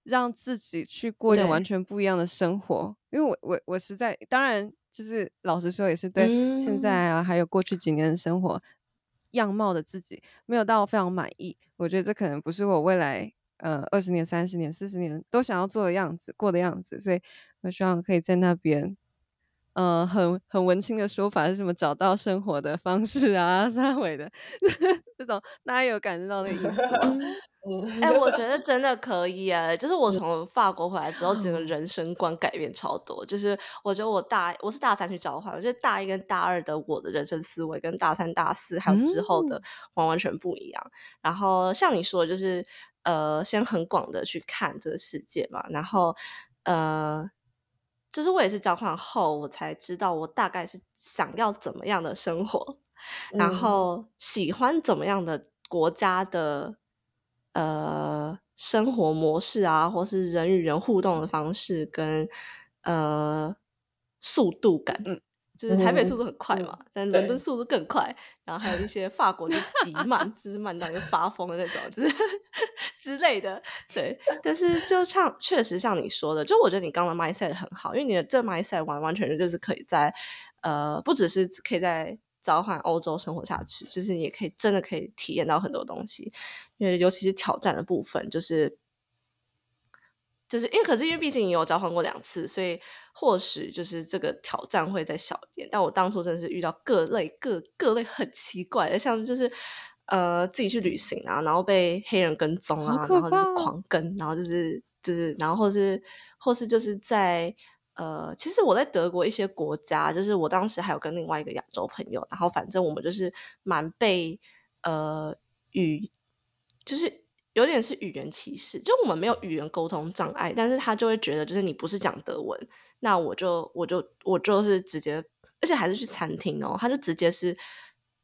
让自己去过一个完全不一样的生活。因为我我我实在，当然就是老实说，也是对现在啊，还有过去几年的生活样貌的自己没有到非常满意。我觉得这可能不是我未来呃二十年、三十年、四十年都想要做的样子、过的样子。所以我希望可以在那边。呃，很很文青的说法是什么？找到生活的方式啊，三维的 这种，大家有感受到那意思吗？哎，我觉得真的可以啊！就是我从法国回来之后，整个人生观改变超多。就是我觉得我大我是大三去交换，我觉得大一跟大二的我的人生思维跟大三大四还有之后的完完全不一样。然后像你说，就是呃，先很广的去看这个世界嘛，然后呃。就是我也是交换后，我才知道我大概是想要怎么样的生活，然后喜欢怎么样的国家的呃生活模式啊，或是人与人互动的方式跟呃速度感。就是台北速度很快嘛，但伦敦速度更快，然后还有一些法国就极 慢，就是慢到就发疯的那种，就是 之类的。对，但是就像确实像你说的，就我觉得你刚刚 mindset 很好，因为你的这 mindset 完完全全就是可以在呃，不只是可以在召唤欧洲生活下去，就是你也可以真的可以体验到很多东西，因为尤其是挑战的部分，就是。就是因为，可是因为毕竟你有交换过两次，所以或许就是这个挑战会再小一点。但我当初真的是遇到各类各各类很奇怪的，像是就是呃自己去旅行啊，然后被黑人跟踪啊，然后就是狂跟，然后就是就是然后或是或是就是在呃，其实我在德国一些国家，就是我当时还有跟另外一个亚洲朋友，然后反正我们就是蛮被呃与就是。有点是语言歧视，就我们没有语言沟通障碍，但是他就会觉得，就是你不是讲德文，那我就我就我就是直接，而且还是去餐厅哦，他就直接是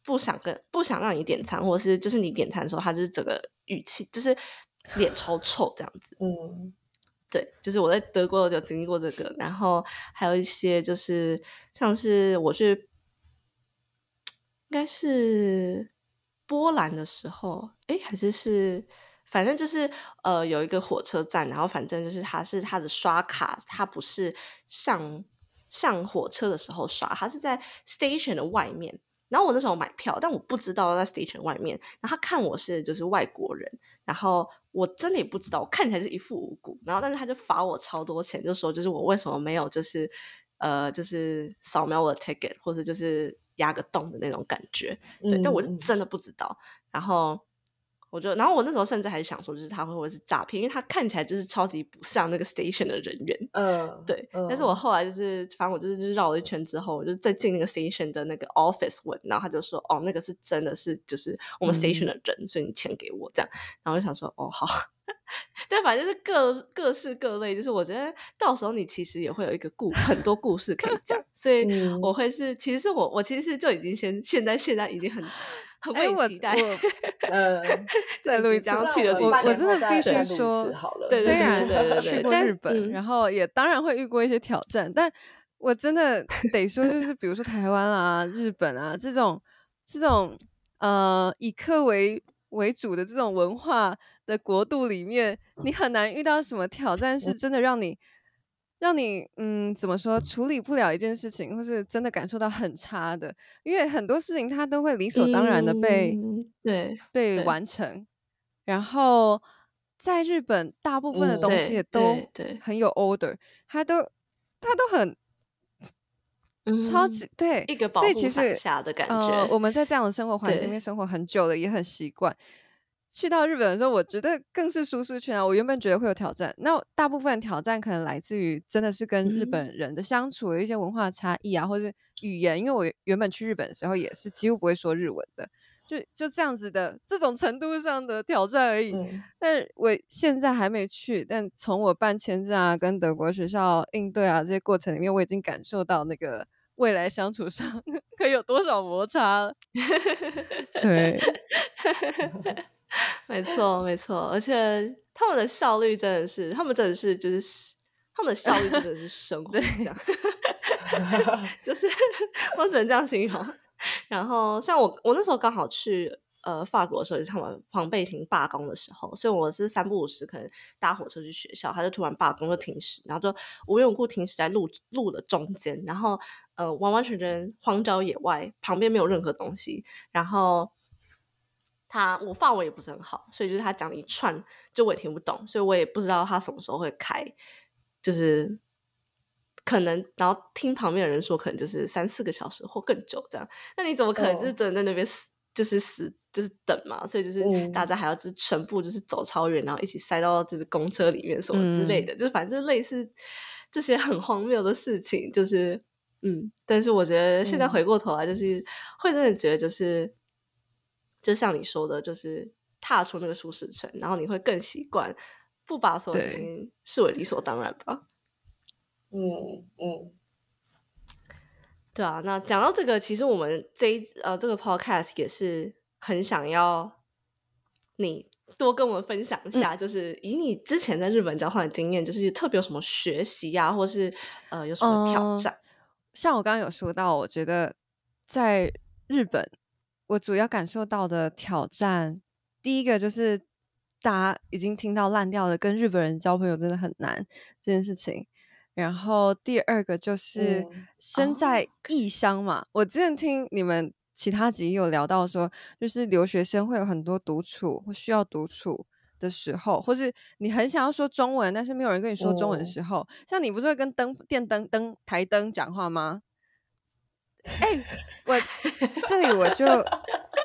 不想跟不想让你点餐，或是就是你点餐的时候，他就是整个语气就是脸超臭这样子。嗯，对，就是我在德国有经历过这个，然后还有一些就是像是我去，应该是波兰的时候，哎，还是是。反正就是，呃，有一个火车站，然后反正就是，它是它的刷卡，它不是上上火车的时候刷，它是在 station 的外面。然后我那时候买票，但我不知道在 station 外面。然后他看我是就是外国人，然后我真的也不知道，我看起来是一副无辜。然后但是他就罚我超多钱，就说就是我为什么没有就是呃就是扫描我的 ticket，或者就是压个洞的那种感觉。对，但我是真的不知道。然后。我就，然后我那时候甚至还想说，就是他会不会是诈骗，因为他看起来就是超级不像那个 station 的人员。嗯，对。但是我后来就是，反正我就是绕了一圈之后，我就再进那个 station 的那个 office 问，然后他就说，哦，那个是真的是就是我们 station 的人，所以你钱给我这样。然后我就想说，哦，好。但反正就是各各式各类，就是我觉得到时候你其实也会有一个故很多故事可以讲，所以我会是，其实是我我其实就已经先现在现在已经很。很我期待，呃，在录一张去的，我我真的必须说，虽然去过日本，然后也当然会遇过一些挑战，但我真的得说，就是比如说台湾啊、日本啊这种这种呃以客为为主的这种文化的国度里面，你很难遇到什么挑战是真的让你。让你嗯怎么说处理不了一件事情，或是真的感受到很差的，因为很多事情它都会理所当然的被对被完成。然后在日本，大部分的东西也都很有 order，它都它都很超级对一个保护下的感觉。我们在这样的生活环境里面生活很久了，也很习惯。去到日本的时候，我觉得更是舒适圈啊！我原本觉得会有挑战，那大部分挑战可能来自于真的是跟日本人的相处的一些文化差异啊，或是语言。因为我原本去日本的时候也是几乎不会说日文的，就就这样子的这种程度上的挑战而已。但我现在还没去，但从我办签证啊、跟德国学校应对啊这些过程里面，我已经感受到那个未来相处上 可以有多少摩擦了。对。没错，没错，而且他们的效率真的是，他们真的是，就是他们的效率真的是生活这样，就是我只能这样形容。然后像我，我那时候刚好去呃法国的时候，就是他们黄背心罢工的时候，所以我是三不五时可能搭火车去学校，他就突然罢工就停驶，然后就无缘无故停驶在路路的中间，然后呃完完全全荒郊野外，旁边没有任何东西，然后。他我法文也不是很好，所以就是他讲一串，就我也听不懂，所以我也不知道他什么时候会开，就是可能，然后听旁边的人说，可能就是三四个小时或更久这样。那你怎么可能就是真的在那边死，就是死，就是等嘛？所以就是大家还要就全部就是走超远，然后一起塞到就是公车里面什么之类的，就是反正就类似这些很荒谬的事情，就是嗯。但是我觉得现在回过头来，就是会真的觉得就是。就像你说的，就是踏出那个舒适圈，然后你会更习惯不把所有事情视为理所当然吧？嗯嗯，对啊。那讲到这个，其实我们这一呃这个 podcast 也是很想要你多跟我们分享一下，就是以你之前在日本交换的经验，就是特别有什么学习呀，或是呃有什么挑战？像我刚刚有说到，我觉得在日本。我主要感受到的挑战，第一个就是大家已经听到烂掉了，跟日本人交朋友真的很难这件事情。然后第二个就是身在异乡嘛，我之前听你们其他集有聊到说，就是留学生会有很多独处或需要独处的时候，或是你很想要说中文，但是没有人跟你说中文的时候，像你不是会跟灯电灯灯台灯讲话吗？哎，我这里我就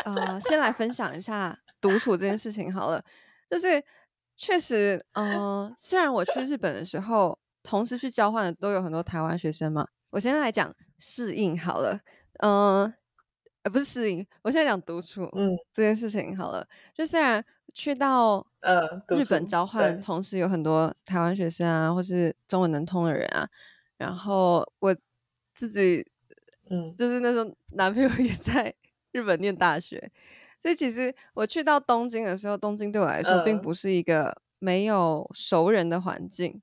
呃先来分享一下独处这件事情好了。就是确实，嗯，虽然我去日本的时候，同时去交换的都有很多台湾学生嘛。我先来讲适应好了，嗯，呃，不是适应，我现在讲独处，嗯，这件事情好了。就虽然去到呃日本交换，同时有很多台湾学生啊，或是中文能通的人啊，然后我自己。嗯，就是那时候男朋友也在日本念大学，所以其实我去到东京的时候，东京对我来说并不是一个没有熟人的环境，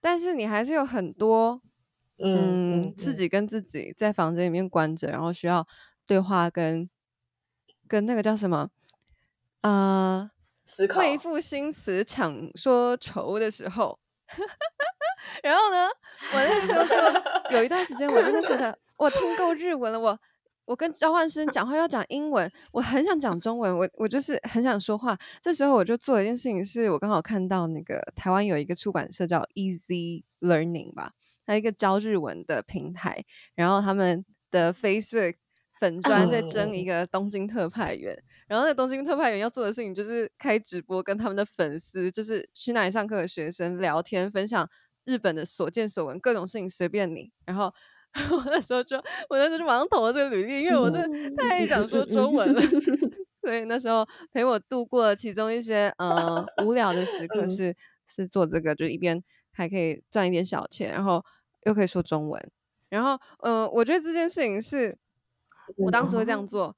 但是你还是有很多嗯自己跟自己在房间里面关着，然后需要对话跟跟那个叫什么呃为赋新词强说愁的时候，然后呢，我那时候就 有一段时间，我真的觉得。我听够日文了，我我跟交换生讲话要讲英文，我很想讲中文，我我就是很想说话。这时候我就做了一件事情，是我刚好看到那个台湾有一个出版社叫 Easy Learning 吧，它一个教日文的平台，然后他们的 Facebook 粉专在征一个东京特派员，然后那东京特派员要做的事情就是开直播，跟他们的粉丝，就是去那里上课的学生聊天，分享日本的所见所闻，各种事情随便你。然后 我那时候就，我那时候就马上投了这个履历，因为我真的太想说中文了。所以那时候陪我度过了其中一些呃无聊的时刻，是是做这个，就一边还可以赚一点小钱，然后又可以说中文。然后，呃，我觉得这件事情是我当时会这样做，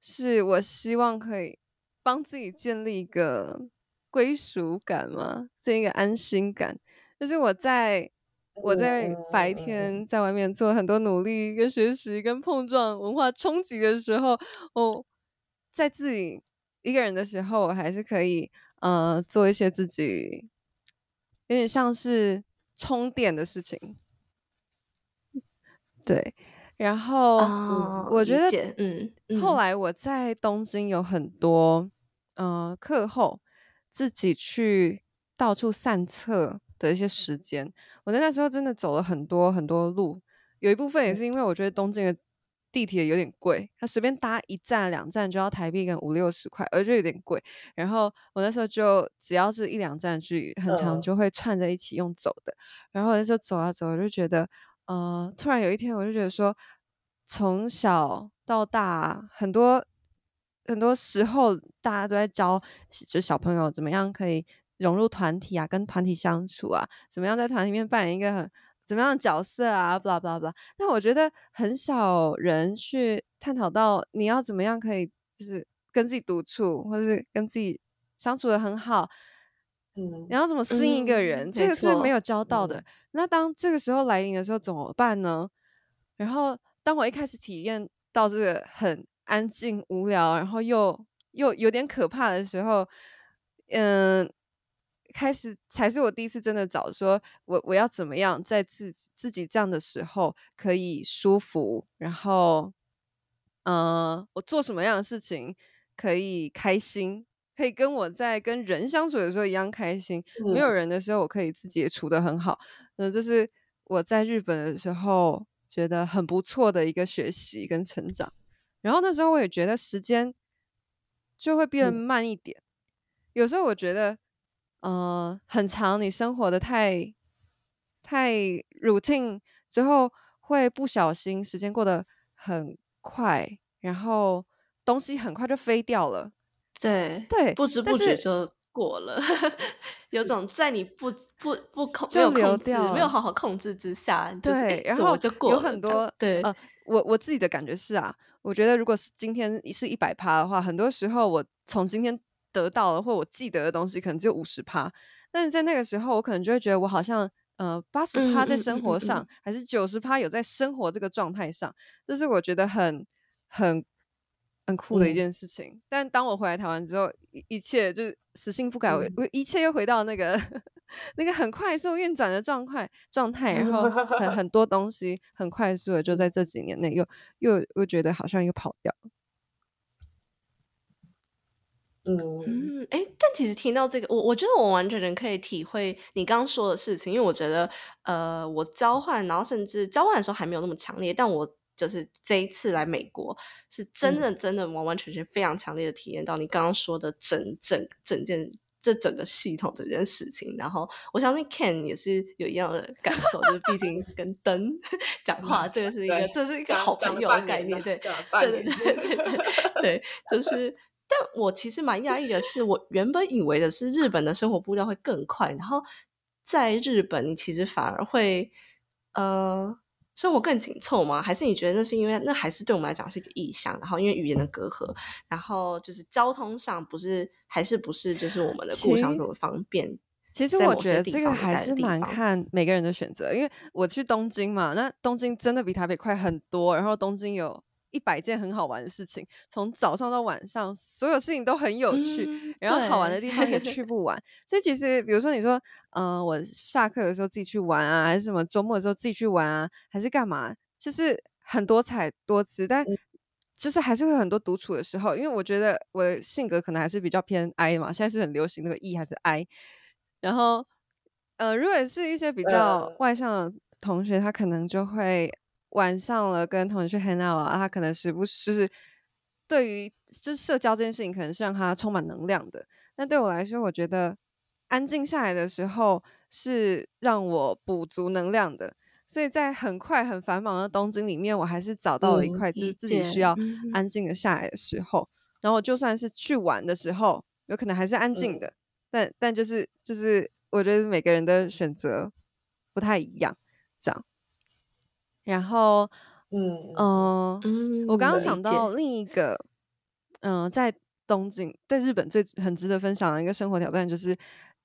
是我希望可以帮自己建立一个归属感嘛，建一个安心感。就是我在我在白天在外面做很多努力、跟学习、跟碰撞文化冲击的时候，我。在自己一个人的时候，我还是可以呃做一些自己有点像是充电的事情，对。然后我觉得，嗯，后来我在东京有很多呃课后自己去到处散策的一些时间，我在那时候真的走了很多很多路，有一部分也是因为我觉得东京的。地铁有点贵，它随便搭一站两站就要台币跟五六十块，而且有点贵。然后我那时候就只要是一两站距离很长，就会串在一起用走的。然后那时候走啊走，我就觉得，呃，突然有一天我就觉得说，从小到大，很多很多时候大家都在教，就小朋友怎么样可以融入团体啊，跟团体相处啊，怎么样在团体里面扮演一个很。怎么样的角色啊？blah blah blah。但我觉得很少人去探讨到你要怎么样可以，就是跟自己独处，或者是跟自己相处的很好。嗯，你要怎么适应一个人？这个是没有教到的。那当这个时候来临的时候怎么办呢？然后当我一开始体验到这个很安静、无聊，然后又又有点可怕的时候，嗯。开始才是我第一次真的找说，我我要怎么样在自自己这样的时候可以舒服，然后，呃，我做什么样的事情可以开心，可以跟我在跟人相处的时候一样开心。没有人的时候，我可以自己也处得很好。那这是我在日本的时候觉得很不错的一个学习跟成长。然后那时候我也觉得时间就会变慢一点，有时候我觉得。呃，很长，你生活的太太 routine 之后，会不小心时间过得很快，然后东西很快就飞掉了。对对，不知不觉就过了，有种在你不不不控没有控制、没有好好控制之下，对，然后就过有很多对。呃，我我自己的感觉是啊，我觉得如果是今天是一百趴的话，很多时候我从今天。得到了或我记得的东西可能只有五十趴，但是在那个时候，我可能就会觉得我好像呃八十趴在生活上，还是九十趴有在生活这个状态上，这是我觉得很很很酷的一件事情。但当我回来台湾之后，一一切就是死性不改，我一切又回到那个 那个很快速运转的状态状态，然后很很多东西很快速的就在这几年内又又又觉得好像又跑掉了。嗯哎，但其实听到这个，我我觉得我完全可以体会你刚刚说的事情，因为我觉得，呃，我交换，然后甚至交换的时候还没有那么强烈，但我就是这一次来美国，是真的真的完完全全非常强烈的体验到你刚刚说的整整整件这整个系统这件事情。然后我相信 Ken 也是有一样的感受，就是毕竟跟灯讲话，这个是一个这是一个好朋友的概念，对对对对对对对，就是。但我其实蛮压抑的是，我原本以为的是日本的生活步调会更快，然后在日本你其实反而会呃生活更紧凑吗？还是你觉得那是因为那还是对我们来讲是一个异乡，然后因为语言的隔阂，然后就是交通上不是还是不是就是我们的故乡这么方便？其实我觉得这个还是蛮看每个人的选择，因为我去东京嘛，那东京真的比台北快很多，然后东京有。一百件很好玩的事情，从早上到晚上，所有事情都很有趣，然后好玩的地方也去不完。所以其实，比如说你说，嗯，我下课的时候自己去玩啊，还是什么周末的时候自己去玩啊，还是干嘛，就是很多彩多姿。但就是还是会很多独处的时候，因为我觉得我的性格可能还是比较偏 I 嘛，现在是很流行那个 E 还是 I。然后，呃，如果是一些比较外向的同学，他可能就会。晚上了，跟同学去 hang out 啊，他可能时不时就是对于就是社交这件事情，可能是让他充满能量的。那对我来说，我觉得安静下来的时候是让我补足能量的。所以在很快很繁忙的东京里面，我还是找到了一块，就是自己需要安静的下来的时候。然后就算是去玩的时候，有可能还是安静的。但但就是就是，我觉得每个人的选择不太一样。然后，嗯嗯，我刚刚想到另一个，嗯，在东京，在日本最很值得分享的一个生活挑战就是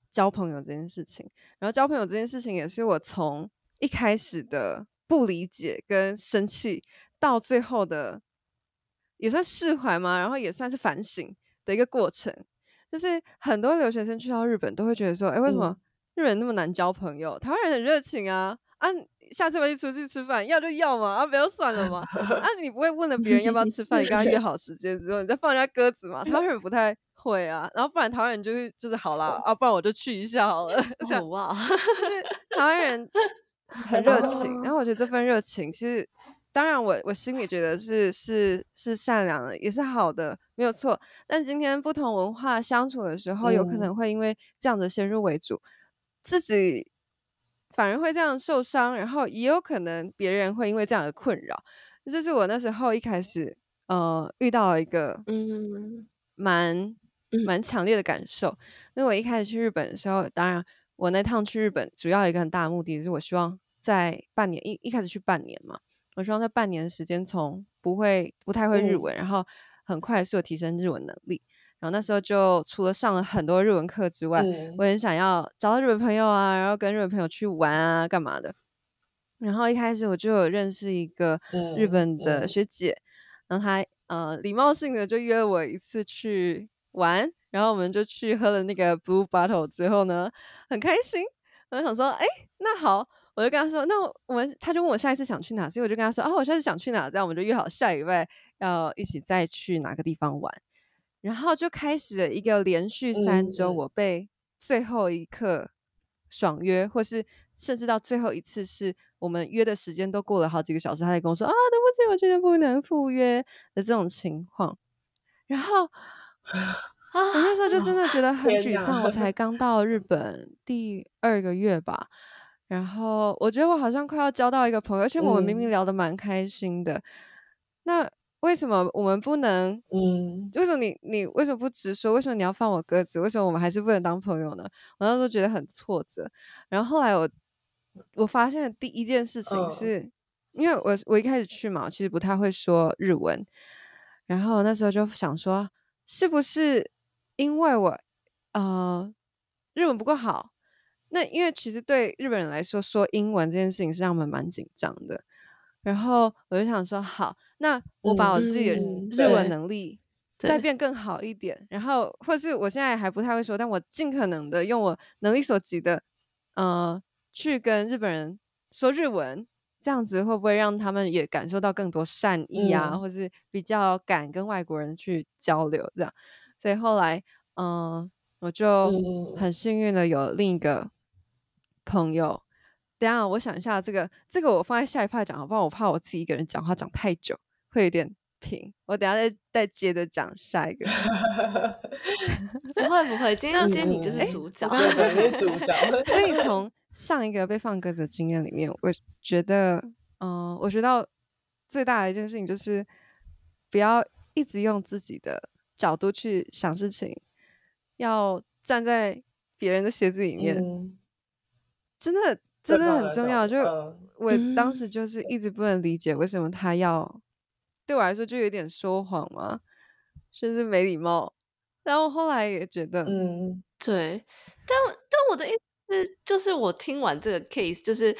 交朋友这件事情。然后交朋友这件事情也是我从一开始的不理解跟生气，到最后的也算释怀嘛，然后也算是反省的一个过程。就是很多留学生去到日本都会觉得说，哎，为什么日本人那么难交朋友？台湾人很热情啊，啊。下次我们一起出去吃饭，要就要嘛，啊不要算了嘛，啊你不会问了别人要不要吃饭，你跟他约好时间之后，你再放人家鸽子嘛？台湾人不太会啊，然后不然台湾人就是就是好啦，啊不然我就去一下好了，这样哇，就是台湾人 很热情，然后我觉得这份热情其实，当然我我心里觉得是是是善良的，也是好的，没有错。但今天不同文化相处的时候，有可能会因为这样的先入为主，自己。反而会这样受伤，然后也有可能别人会因为这样的困扰。这是我那时候一开始呃遇到一个嗯蛮蛮强烈的感受。那我一开始去日本的时候，当然我那趟去日本主要一个很大的目的就是我希望在半年一一开始去半年嘛，我希望在半年时间从不会不太会日文，然后很快速的提升日文能力。然后那时候就除了上了很多日文课之外，我很想要找到日本朋友啊，然后跟日本朋友去玩啊，干嘛的。然后一开始我就有认识一个日本的学姐，然后她呃礼貌性的就约我一次去玩，然后我们就去喝了那个 Blue Bottle 之后呢，很开心。我就想说，哎，那好，我就跟她说，那我们她就问我下一次想去哪，所以我就跟她说，哦，我下次想去哪，这样我们就约好下礼拜要一起再去哪个地方玩。然后就开始了一个连续三周，我被最后一刻爽约，或是甚至到最后一次是我们约的时间都过了好几个小时，他才跟我说啊，对不起，我今天不能赴约的这种情况。然后我那时候就真的觉得很沮丧。我才刚到日本第二个月吧，然后我觉得我好像快要交到一个朋友，而且我们明明聊得蛮开心的。那。为什么我们不能？嗯，为什么你你为什么不直说？为什么你要放我鸽子？为什么我们还是不能当朋友呢？我那时候觉得很挫折。然后后来我我发现的第一件事情是，因为我我一开始去嘛，其实不太会说日文。然后那时候就想说，是不是因为我呃日文不够好？那因为其实对日本人来说，说英文这件事情是让他们蛮紧张的。然后我就想说，好，那我把我自己的日文能力再变更好一点，然后或是我现在还不太会说，但我尽可能的用我能力所及的，呃，去跟日本人说日文，这样子会不会让他们也感受到更多善意啊，或是比较敢跟外国人去交流这样？所以后来，嗯，我就很幸运的有另一个朋友。等下，我想一下，这个这个我放在下一趴讲，好不好？我怕我自己一个人讲话讲太久，会有点平。我等下再再接着讲下一个。不会不会，今 天今天你就是主角，你是主角。所以从上一个被放鸽子的经验里面，我觉得，嗯，我学到最大的一件事情就是，不要一直用自己的角度去想事情，要站在别人的鞋子里面，真的。真的很重要，就我当时就是一直不能理解为什么他要对我来说就有点说谎嘛，甚至没礼貌。然后后来也觉得，嗯，对。但但我的意思就是我听完这个 case，就是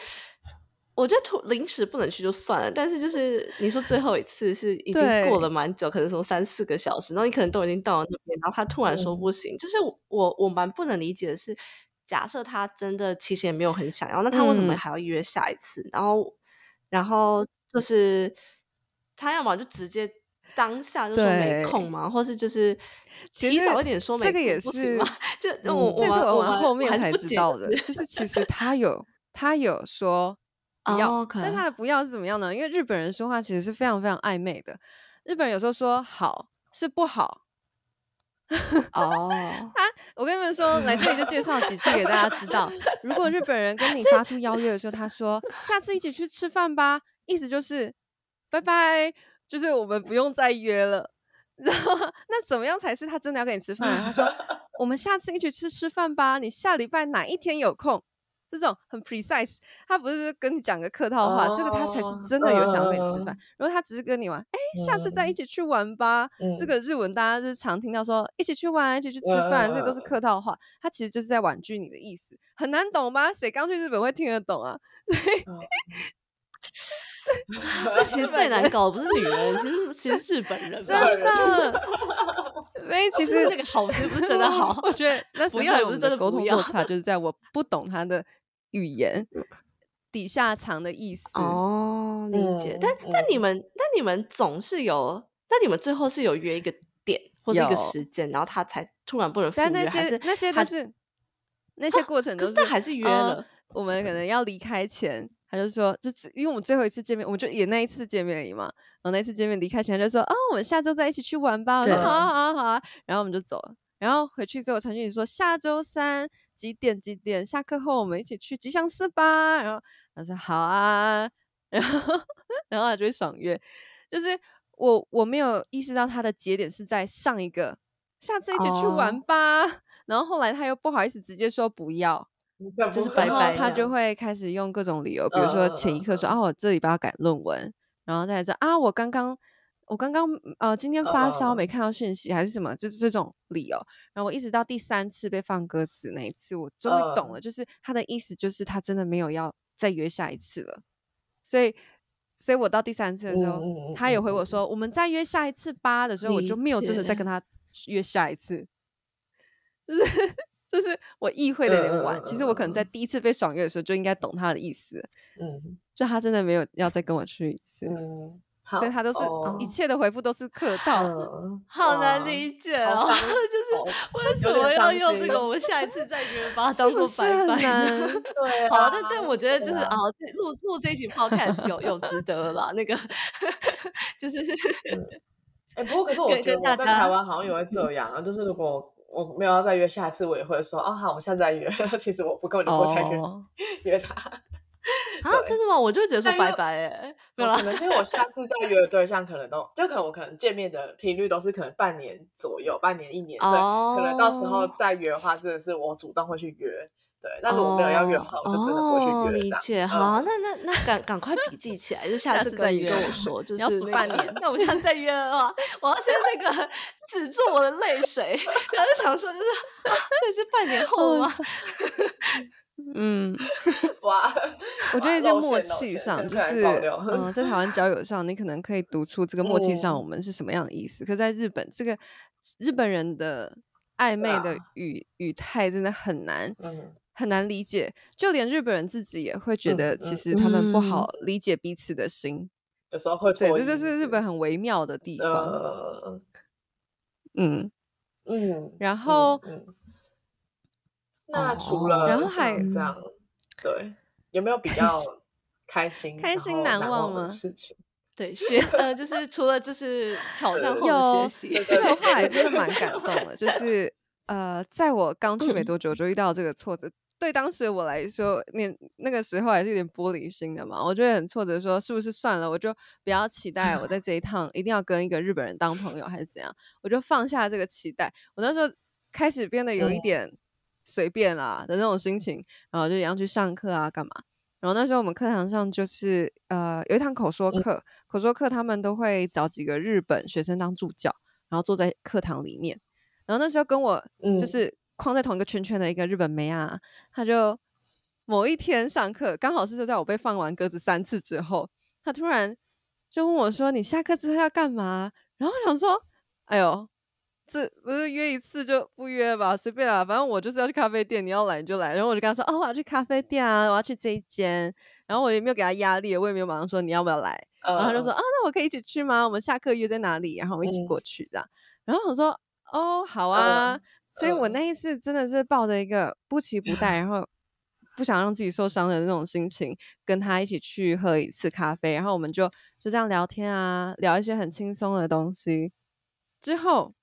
我觉得突临时不能去就算了，但是就是你说最后一次是已经过了蛮久，可能从三四个小时，然后你可能都已经到了那边，然后他突然说不行，就是我我蛮不能理解的是。假设他真的其实也没有很想要，那他为什么还要约下一次？然后，然后就是他要么就直接当下就说没空嘛，或是就是提早一点说没空，这个也是 就我我我们后面才知道的，就是其实 他有他有说不要，但他的不要是怎么样呢？因为日本人说话其实是非常非常暧昧的。日本人有时候说好，是不好。哦，他，我跟你们说，来这里就介绍几次给大家知道。如果日本人跟你发出邀约的时候，他说下次一起去吃饭吧，意思就是拜拜，就是我们不用再约了。然后那怎么样才是他真的要跟你吃饭啊？他说 我们下次一起去吃饭吧，你下礼拜哪一天有空？这种很 precise，他不是跟你讲个客套话，这个他才是真的有想要跟你吃饭。如果他只是跟你玩，哎，下次再一起去玩吧。这个日文大家是常听到说一起去玩，一起去吃饭，这都是客套话。他其实就是在婉拒你的意思，很难懂吧？谁刚去日本会听得懂啊？所以其实 最难搞的不是女人，其实其实日本人 真的。所以其实那个好是不是真的好，我觉得那时候我们的沟通落差就是在我不懂他的。语言底下藏的意思哦，理解。但但你们但你们总是有，那你们最后是有约一个点或者一个时间，然后他才突然不能赴约，还是那些都是 那些过程都是还是约了。我们可能要离开前，他就说，就因为我们最后一次见面，我们就演那一次见面而已嘛。然后那次见面离开前就说，啊，我们下周再一起去玩吧。我说好啊好啊好啊。然后我们就走了。然后回去之后，陈俊宇说下周三。几点？几点？下课后我们一起去吉祥寺吧。然后他说好啊，然后然后他就会爽约。就是我我没有意识到他的节点是在上一个，下次一起去玩吧。然后后来他又不好意思直接说不要，就是拜拜。他就会开始用各种理由，比如说前一刻说啊我这里不要改论文，然后再这啊我刚刚。我刚刚呃，今天发烧没看到讯息还是什么，就是这种理由。然后我一直到第三次被放鸽子那一次，我终于懂了，就是他的意思就是他真的没有要再约下一次了。所以，所以我到第三次的时候，他也回我说我们再约下一次吧的时候，我就没有真的再跟他约下一次。就是就是我意会的有点晚，其实我可能在第一次被爽约的时候就应该懂他的意思。嗯，就他真的没有要再跟我去一次。嗯。所以他都是一切的回复都是客套，好难理解哦。就是为什么要用这个？我 们下一次再约吧，当做拜拜。对，好，但但我觉得就是啊，录录这一集 podcast 有有值得了。那个就是，哎，不过可是我觉得我在台湾好像也会这样啊。就是如果我没有要再约下一次，我也会说哦，好，我们下次再约。其实我不够，你不再约约他。啊，真的吗？我就直接说拜拜哎，没有可能是因为我下次再约的对象，可能都就可能我可能见面的频率都是可能半年左右，半年一年，所以可能到时候再约的话，真的是我主动会去约。对，那如果没有要约的话，我就真的不会去约。理解，好，那那那赶赶快笔记起来，就下次再约。跟我说，就是半年。那我们下次再约的话，我要先那个 止住我的泪水，然后就想说，就是这是半年后吗？嗯，哇，我觉得在默契上，就是嗯，在台湾交友上，你可能可以读出这个默契上我们是什么样的意思。可在日本，这个日本人的暧昧的语语态真的很难，很难理解。就连日本人自己也会觉得，其实他们不好理解彼此的心。有时候会。错，这就是日本很微妙的地方。嗯。嗯，然后。那除了然后还这样，对，有没有比较开心、开心难忘的事情？对，学呃，就 是除了就是挑战后的学习，这个话还真的蛮感动的。就是呃，在我刚去没多久就遇到这个挫折，对当时我来说，那那个时候还是有点玻璃心的嘛。我觉得很挫折，说是不是算了，我就不要期待我在这一趟一定要跟一个日本人当朋友，还是怎样？我就放下这个期待。我那时候开始变得有一点。随便啦的那种心情，然后就一样去上课啊，干嘛？然后那时候我们课堂上就是呃有一堂口说课，口说课他们都会找几个日本学生当助教，然后坐在课堂里面。然后那时候跟我就是框在同一个圈圈的一个日本妹啊，她就某一天上课，刚好是就在我被放完鸽子三次之后，她突然就问我说：“你下课之后要干嘛？”然后我想说：“哎呦。”这不是约一次就不约吧？随便啦，反正我就是要去咖啡店，你要来你就来。然后我就跟他说：“哦，我要去咖啡店啊，我要去这一间。”然后我也没有给他压力，我也没有马上说你要不要来。然后他就说：“啊，那我可以一起去吗？我们下课约在哪里？然后我们一起过去这样。”然后我说：“哦，好啊。”所以，我那一次真的是抱着一个不期不待，然后不想让自己受伤的那种心情，跟他一起去喝一次咖啡。然后我们就就这样聊天啊，聊一些很轻松的东西。之后，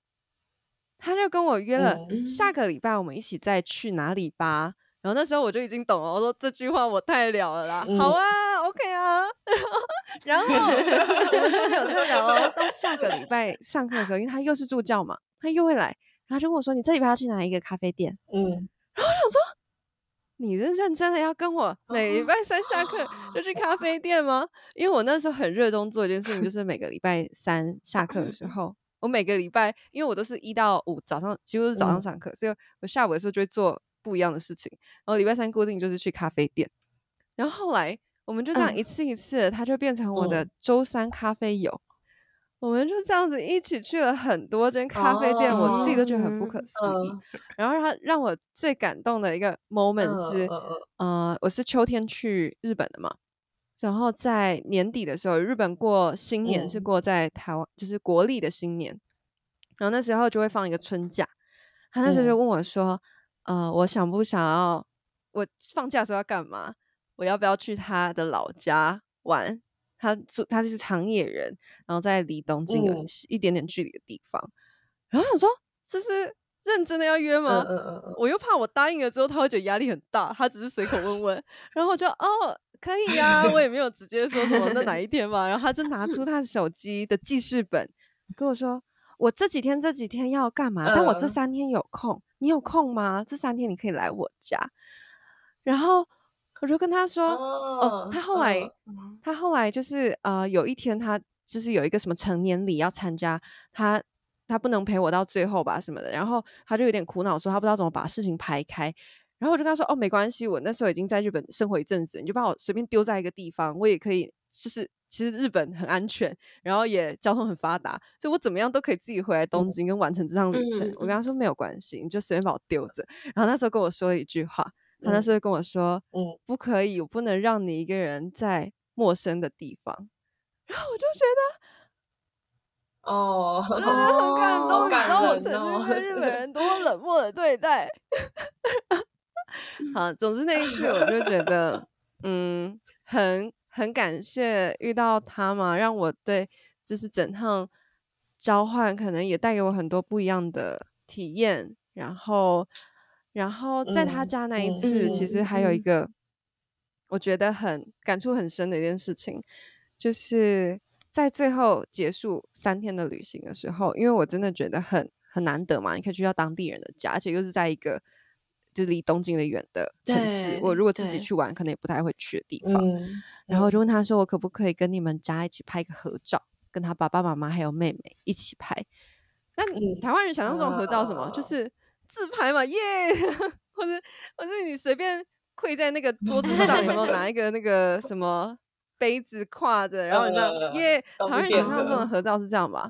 他就跟我约了嗯下个礼拜我们一起再去哪里吧。然后那时候我就已经懂了，我说这句话我太了了啦，嗯好啊，OK 啊。然后我们就没有再聊哦。到下个礼拜上课的时候，因为他又是助教嘛，他又会来，然后就跟我说：“你这礼拜要去哪一个咖啡店嗯，？”然后我想说你是认真的要跟我每礼拜三下课就去咖啡店吗？因为我那时候很热衷做一件事情，就是每个礼拜三下课的时 候，我每个礼拜因为我都是一到五早上几乎是早上嗯上课，所以我下午的时候就会做不一样的事情。然后礼拜三固定就是去咖啡店，然后后来我们就这样嗯一次一次的，它就变成我的嗯周三咖啡友。我们就这样子一起去了很多间咖啡店，我自己都觉得很不可思议。嗯然后他让我最感动的一个 moment 是，呃，我是秋天去日本的嘛，然后在年底的时候，日本过新年是嗯过在台湾，就是国历的新年，然后那时候就会放一个春假，他那时候就嗯问我说，呃，我想不想要，我放假的时候要干嘛？我要不要去他的老家玩？他住他是长野人，然后在离东京有嗯一点点距离的地方，然后我想说这是认真的要约吗？我又怕我答应了之后，他会觉得压力很大，他只是随口问问，然后我就哦可以呀、我也没有直接说什么那哪一天嘛，然后他就拿出他的手机的记事本跟我说，我这几天这几天要干嘛，但我这嗯。三天有空，你有空吗？这三天你可以来我家，然后我就跟他说，哦，他后来、嗯。他后来就是呃，有一天他就是有一个什么成年礼要参加，他他不能陪我到最后吧什么的，然后他就有点苦恼，说他不知道怎么把事情排开。然后我就跟他说：“哦，没关系，我那时候已经在日本生活一阵子，你就把我随便丢在一个地方，我也可以。就是其实日本很安全，然后也交通很发达，所以我怎么样都可以自己回来东嗯京跟完成这趟旅程。嗯我跟他说没有关系，你就随便把我丢着。然后那时候跟我说了一句话，他那嗯时候跟我说：嗯不可以，我不能让你一个人在陌生的地方。然后我就觉得哦，我就觉得 很感动，感道我人曾经哦被日本人多么冷漠的对待。好，总之那一次我就觉得，嗯，很很感谢遇到他嘛，让我对就是整趟交换可能也带给我很多不一样的体验。然后，然后在他嗯家那一嗯次，其实还有一个我觉得很感触很深的一件事情，就是在最后结束三天的旅行的时候，因为我真的觉得很很难得嘛，你可以去到当地人的家，而且又是在一个就离东京的远的城市，我如果自己去玩，可能也不太会去的地方。嗯，然后就问他说，我可不可以跟你们家一起拍个合照，跟他爸爸妈妈还有妹妹一起拍？那台湾人想象中的合照什么？就啊是自拍嘛，耶，或者或者你随便跪在那个桌子上，有没有拿一 个那个什么杯子挎着，然后你这样呃耶？都台湾人想象中的合照是这样吧？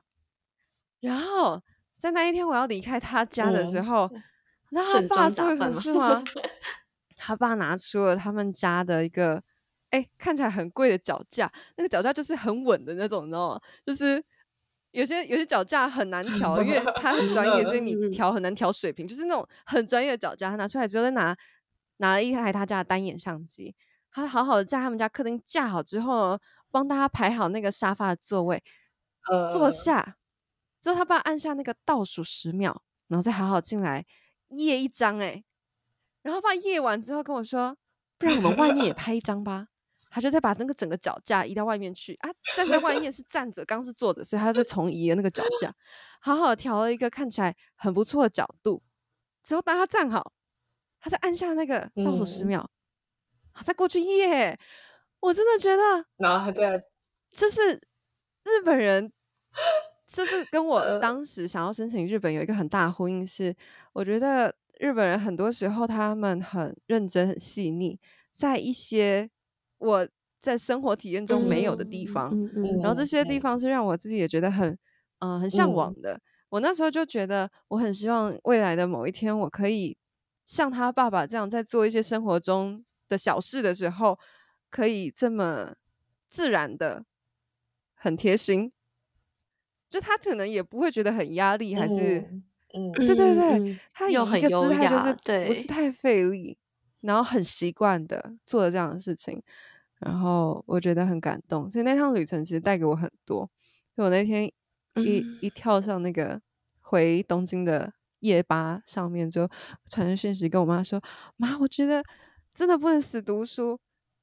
然后在那一天我要离开他家的时嗯候，你知道他爸做了什么事 吗？他爸拿出了他们家的一个，哎、看起来很贵的脚架，那个脚架就是很稳的那种，你知道吗？就是有些有些脚架很难 调，因为它很专业，所以你嗯调很难调水平，就是那种很专业的脚架。他拿出来之后，再拿拿了一台他家的单眼相机，他好好的在他们家客厅架好之后呢，帮大家排好那个沙发的座位，坐呃，下之后，他爸按下那个倒数十秒，然后再好好进来页一张，哎，然后爸夜完之后跟我说，不然我们外面也拍一张吧。他就再把那个整个脚架移到外面去啊，站在外面是站着，刚刚是坐着，所以他就重移了那个脚架，好好地调了一个看起来很不错的角度。之后当他站好，他再按下那个倒数十嗯秒，好再过去耶。我真的觉得然后他在就是日本人，就是跟我呃当时想要申请日本有一个很大呼应是，我觉得日本人很多时候他们很认真、很细腻，在一些我在生活体验中没有的地方，嗯嗯然后这些地嗯方是让我自己也觉得很，嗯、很向往的。我那时候就觉得，我很希望未来的某一天，我可以像他爸爸这样，在做一些生活中的小事的时候，可以这么自然的、很贴心。就他可能也不会觉得很压力，还是、嗯嗯对对对，嗯他有很一个姿态就是不是太费力，然后很习惯的做了这样的事情，然后我觉得很感动，所以那趟旅程其实带给我很多。就我那天一嗯一跳上那个回东京的夜巴上面，就传讯息跟我妈说：“妈，我觉得真的不能死读书，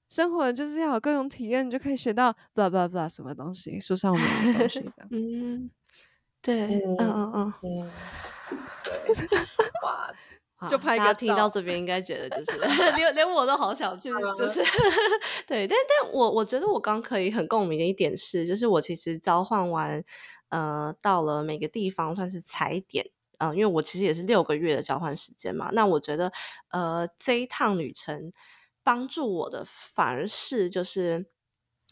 生活就是要有各种体验，你就可以学到 blah blah blah 什么东西，书上没有的东西的。嗯，对，嗯嗯嗯嗯。嗯，对，哇，就好大家拍个照听到这边应该觉得就是 连连我都好想去，嗯就是 对，但但我我觉得我刚可以很共鸣的一点是，就是我其实交换完，呃，到了每个地方算是踩点。嗯、因为我其实也是六个月的交换时间嘛，那我觉得，呃，这一趟旅程帮助我的反而是就是，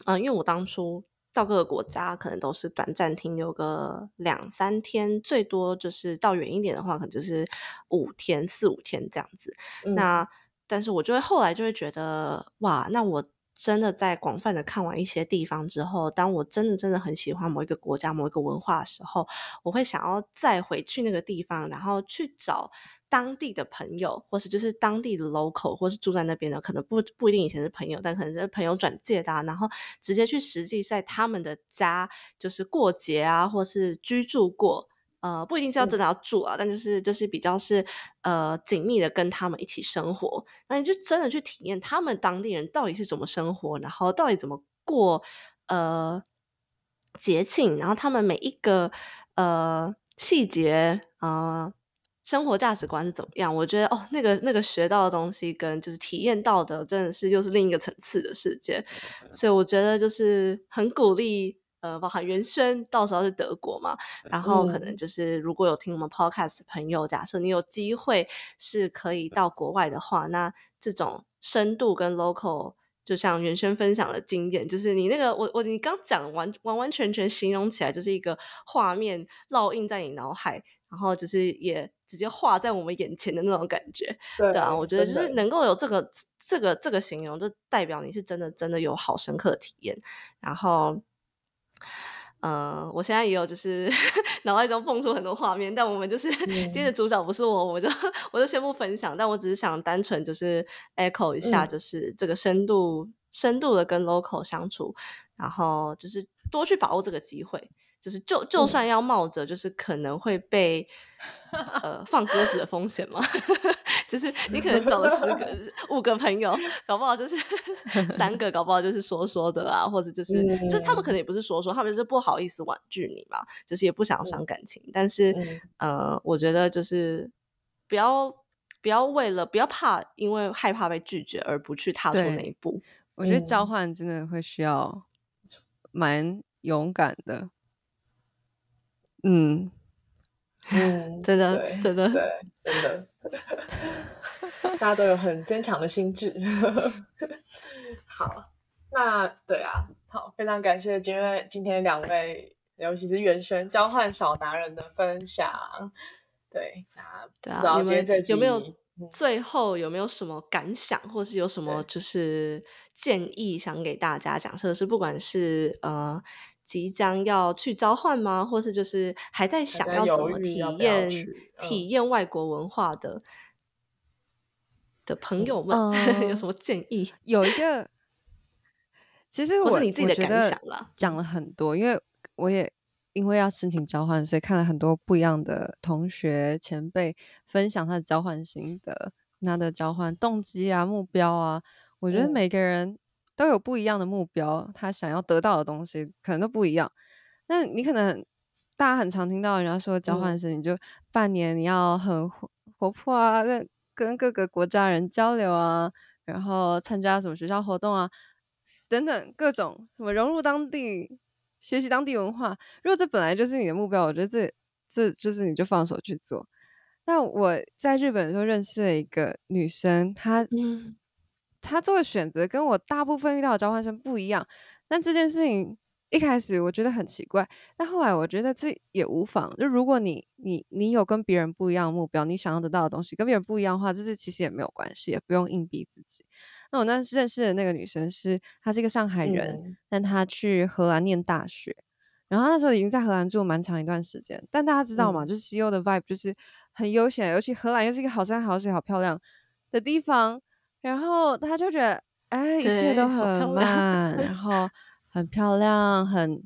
嗯、因为我当初到各个国家可能都是短暂停留个两三天，最多就是到远一点的话，可能就是五天、四五天这样子。嗯那但是我就会后来就会觉得，哇，那我真的在广泛的看完一些地方之后，当我真的真的很喜欢某一个国家、某一个文化的时候，我会想要再回去那个地方，然后去找当地的朋友，或是就是当地的 local，或是住在那边的，可能不不一定以前是朋友，但可能是朋友转介的、啊，然后直接去实际在他们的家，就是过节啊，或是居住过。呃，不一定是要真的要住啊，但就是就是比较是呃紧密的跟他们一起生活，那你就真的去体验他们当地人到底是怎么生活，然后到底怎么过呃节庆，然后他们每一个呃细节呃生活价值观是怎么样？我觉得哦，那个那个学到的东西跟就是体验到的，真的是又是另一个层次的世界，所以我觉得就是很鼓励。呃，包含原轩到时候是德国嘛，然后可能嗯就是如果有听我们 podcast 的朋友，假设你有机会是可以到国外的话，那这种深度跟 local，就像袁轩分享的经验，就是你那个我我你刚讲完完完全全形容起来就是一个画面烙印在你脑海，然后就是也直接画在我们眼前的那种感觉。对对啊，我觉得就是能够有这个这个这个形容，就代表你是真的真的有好深刻的体验。然后，呃，我现在也有就是 脑袋中蹦出很多画面，但我们就是、今天的主角不是我，我就我就先不分享。但我只是想单纯就是 echo 一下，嗯就是这个深度深度的跟 local 相处，然后就是多去把握这个机会。就是就就嗯。算要冒着就是可能会被呃放鸽子的风险嘛，就是你可能找了十个 五个朋友，搞不好就是 三个，搞不好就是说说的啦，或者就是、就是他们可能也不是说说，他们就是不好意思婉拒你嘛，就是也不想伤感情，但是、嗯。呃，我觉得就是不要不要为了不要怕，因为害怕被拒绝而不去踏出那一步。我。觉得交嗯。换真的会需要蛮勇敢的。嗯，嗯，真的真的对，真的，大家都有很坚强的心智。好，那对啊，好，非常感谢今天今天两位，尤其是袁轩交换小达人的分享。对，那对不知道啊，你们今天这集有没有嗯最后有没有什么感想，或是有什么就是建议想给大家？假设是不管是呃即将要去交换吗，或是就是还在想要怎么体验去体嗯验外国文化的的朋友们，有嗯什么建议？有一个，其实我是你自己的感想啦讲了很多，因为我也因为要申请交换，所以看了很多不一样的同学前辈分享他的交换心得、他的交换动机啊、目标啊。我觉得嗯每个人都有不一样的目标，他想要得到的东西可能都不一样。那你可能大家很常听到人家说交换嗯生，你就半年你要很活活泼啊，跟跟各个国家人交流啊，然后参加什么学校活动啊，等等各种什么融入当地、学习当地文化。如果这本来就是你的目标，我觉得这这就是你就放手去做。那我在日本的时候认识了一个女生，她嗯她做的选择跟我大部分遇到的交换生不一样。但这件事情一开始我觉得很奇怪，但后来我觉得这也无妨。就如果你你你有跟别人不一样的目标，你想要得到的东西跟别人不一样的话，这是其实也没有关系，也不用硬逼自己。那我那时认识的那个女生是，她是一个上海人，嗯但她去荷兰念大学，然后她那时候已经在荷兰住了蛮长一段时间。但大家知道嘛，嗯就是西欧的 vibe 就是很悠闲，尤其荷兰又是一个好山好水好漂亮的地方，然后他就觉得，哎，一切都很慢，然后很漂亮，很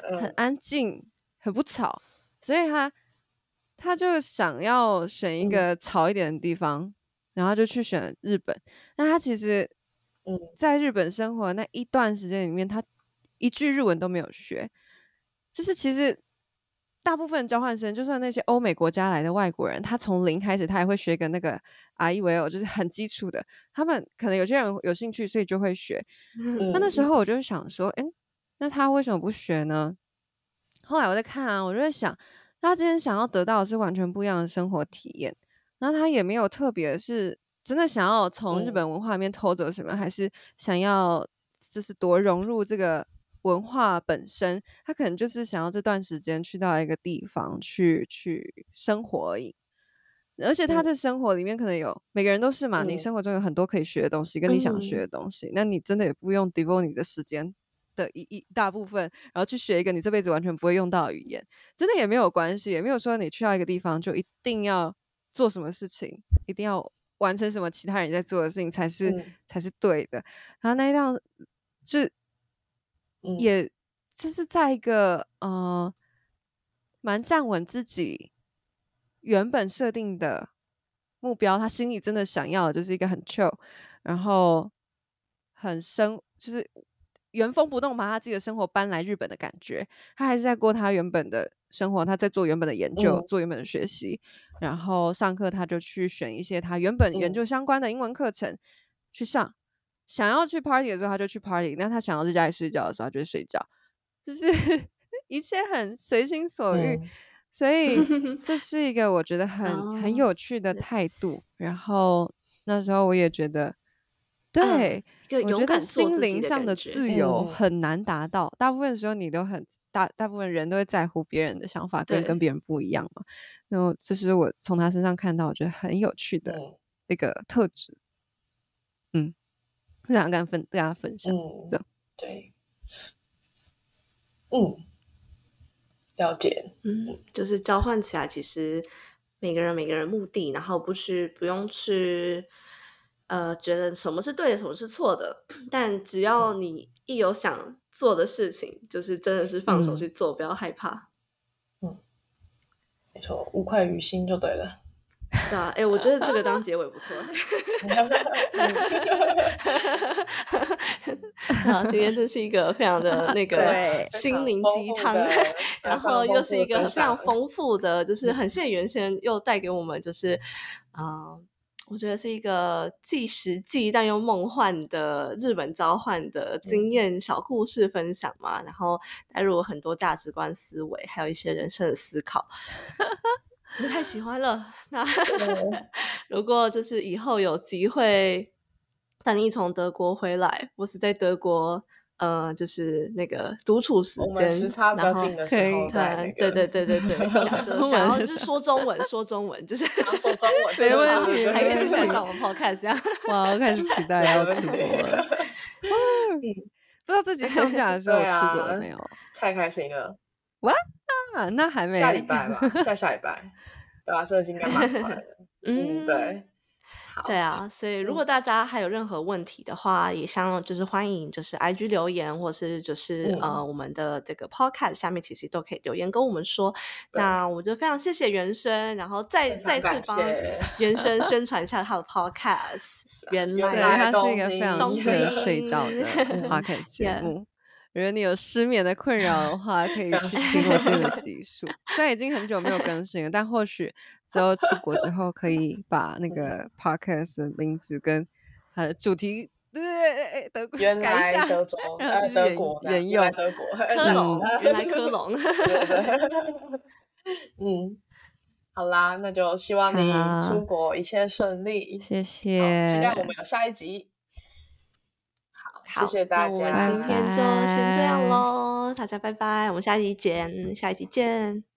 很嗯。安静，很不吵，所以他他就想要选一个吵一点的地方，然后就去选日本。那他其实嗯。在日本生活那一段时间里面，他一句日文都没有学，就是其实。大部分交换生，就算那些欧美国家来的外国人，他从零开始，他也会学个那个 I E V O，就是很基础的。他们可能有些人有兴趣，所以就会学。那那时候我就想说，哎，那他为什么不学呢？后来我在看啊，我就在想，他今天想要得到的是完全不一样的生活体验。那他也没有特别是真的想要从日本文化里面偷走什么，还是想要就是多融入这个。文化本身，他可能就是想要这段时间去到一个地方去去生活而已。而且他的生活里面可能有每个人都是嘛，你生活中有很多可以学的东西，跟你想学的东西，那你真的也不用 devote 你的时间的一一大部分，然后去学一个你这辈子完全不会用到的语言，真的也没有关系，也没有说你去到一个地方就一定要做什么事情，一定要完成什么其他人在做的事情才是才是对的。然后那一趟是。也就是在一个呃，蛮站稳自己原本设定的目标，他心里真的想要的就是一个很 chill，然后很生，就是原封不动把他自己的生活搬来日本的感觉。他还是在过他原本的生活，他在做原本的研究，做原本的学习，然后上课他就去选一些他原本研究相关的英文课程去上。想要去 party 的时候，他就去 party；那他想要在家里睡觉的时候，他就睡觉，就是 一切很随心所欲。所以 这是一个我觉得很很有趣的态度。然后那时候我也觉得，对，我觉得心灵上的自由很难达到。大部分时候你都很大，大部分人都会在乎别人的想法，跟跟别人不一样嘛。然后这是我从他身上看到，我觉得很有趣的那个特质。嗯。不想跟分跟大家分享，这样。对，嗯，了解，嗯，就是交换起来，其实每个人每个人目的，然后不去不用去，呃，觉得什么是对的，什么是错的，但只要你一有想做的事情，就是真的是放手去做，不要害怕，嗯，没错，无愧于心就对了。对啊，哎，我觉得这个当结尾不错。好，今天这是一个非常的那个心灵鸡汤，然后又是一个非常丰富的，就是很谢原先又带给我们，就是啊，我觉得是一个既实际但又梦幻的日本召唤的经验小故事分享嘛，然后带入了很多价值观思维，还有一些人生的思考。实太喜欢了。那 如果就是以后有机会，等你从德国回来，我是在德国，呃，就是那个独处时间，时差比较近的时候，对对对对对，想要就是说中文，说中文，就是说中文，没问题，还可以上上我们 podcast 这样。哇，我开始期待要出国了。不知道自己上架的时候出国了没有？太开心了！哇，那还没下礼拜吧，下下礼拜。对啊，所以应该蛮快的。嗯，对，对啊，所以如果大家还有任何问题的话，也像就是欢迎就是 I G 留言，或是就是呃我们的这个 Podcast 下面其实都可以留言跟我们说。那我就非常谢谢原生，然后再再次帮原 生宣传一下他的 Podcast。原来他是一个非常适合睡觉的 Podcast 节目。如果你有失眠的困扰的话，可以去听我这个集数。虽然已经很久没有更新了，但或许之后出国之后，可以把那个 podcast 的名字跟它的主题，对，德国原来德州，德国人用德国科隆，原来科隆。嗯，好啦，那就希望你出国一切顺利，谢谢，期待我们有下一集。谢谢大家，那我们今天就先这样喽，大家拜拜，我们下期见，下一集见。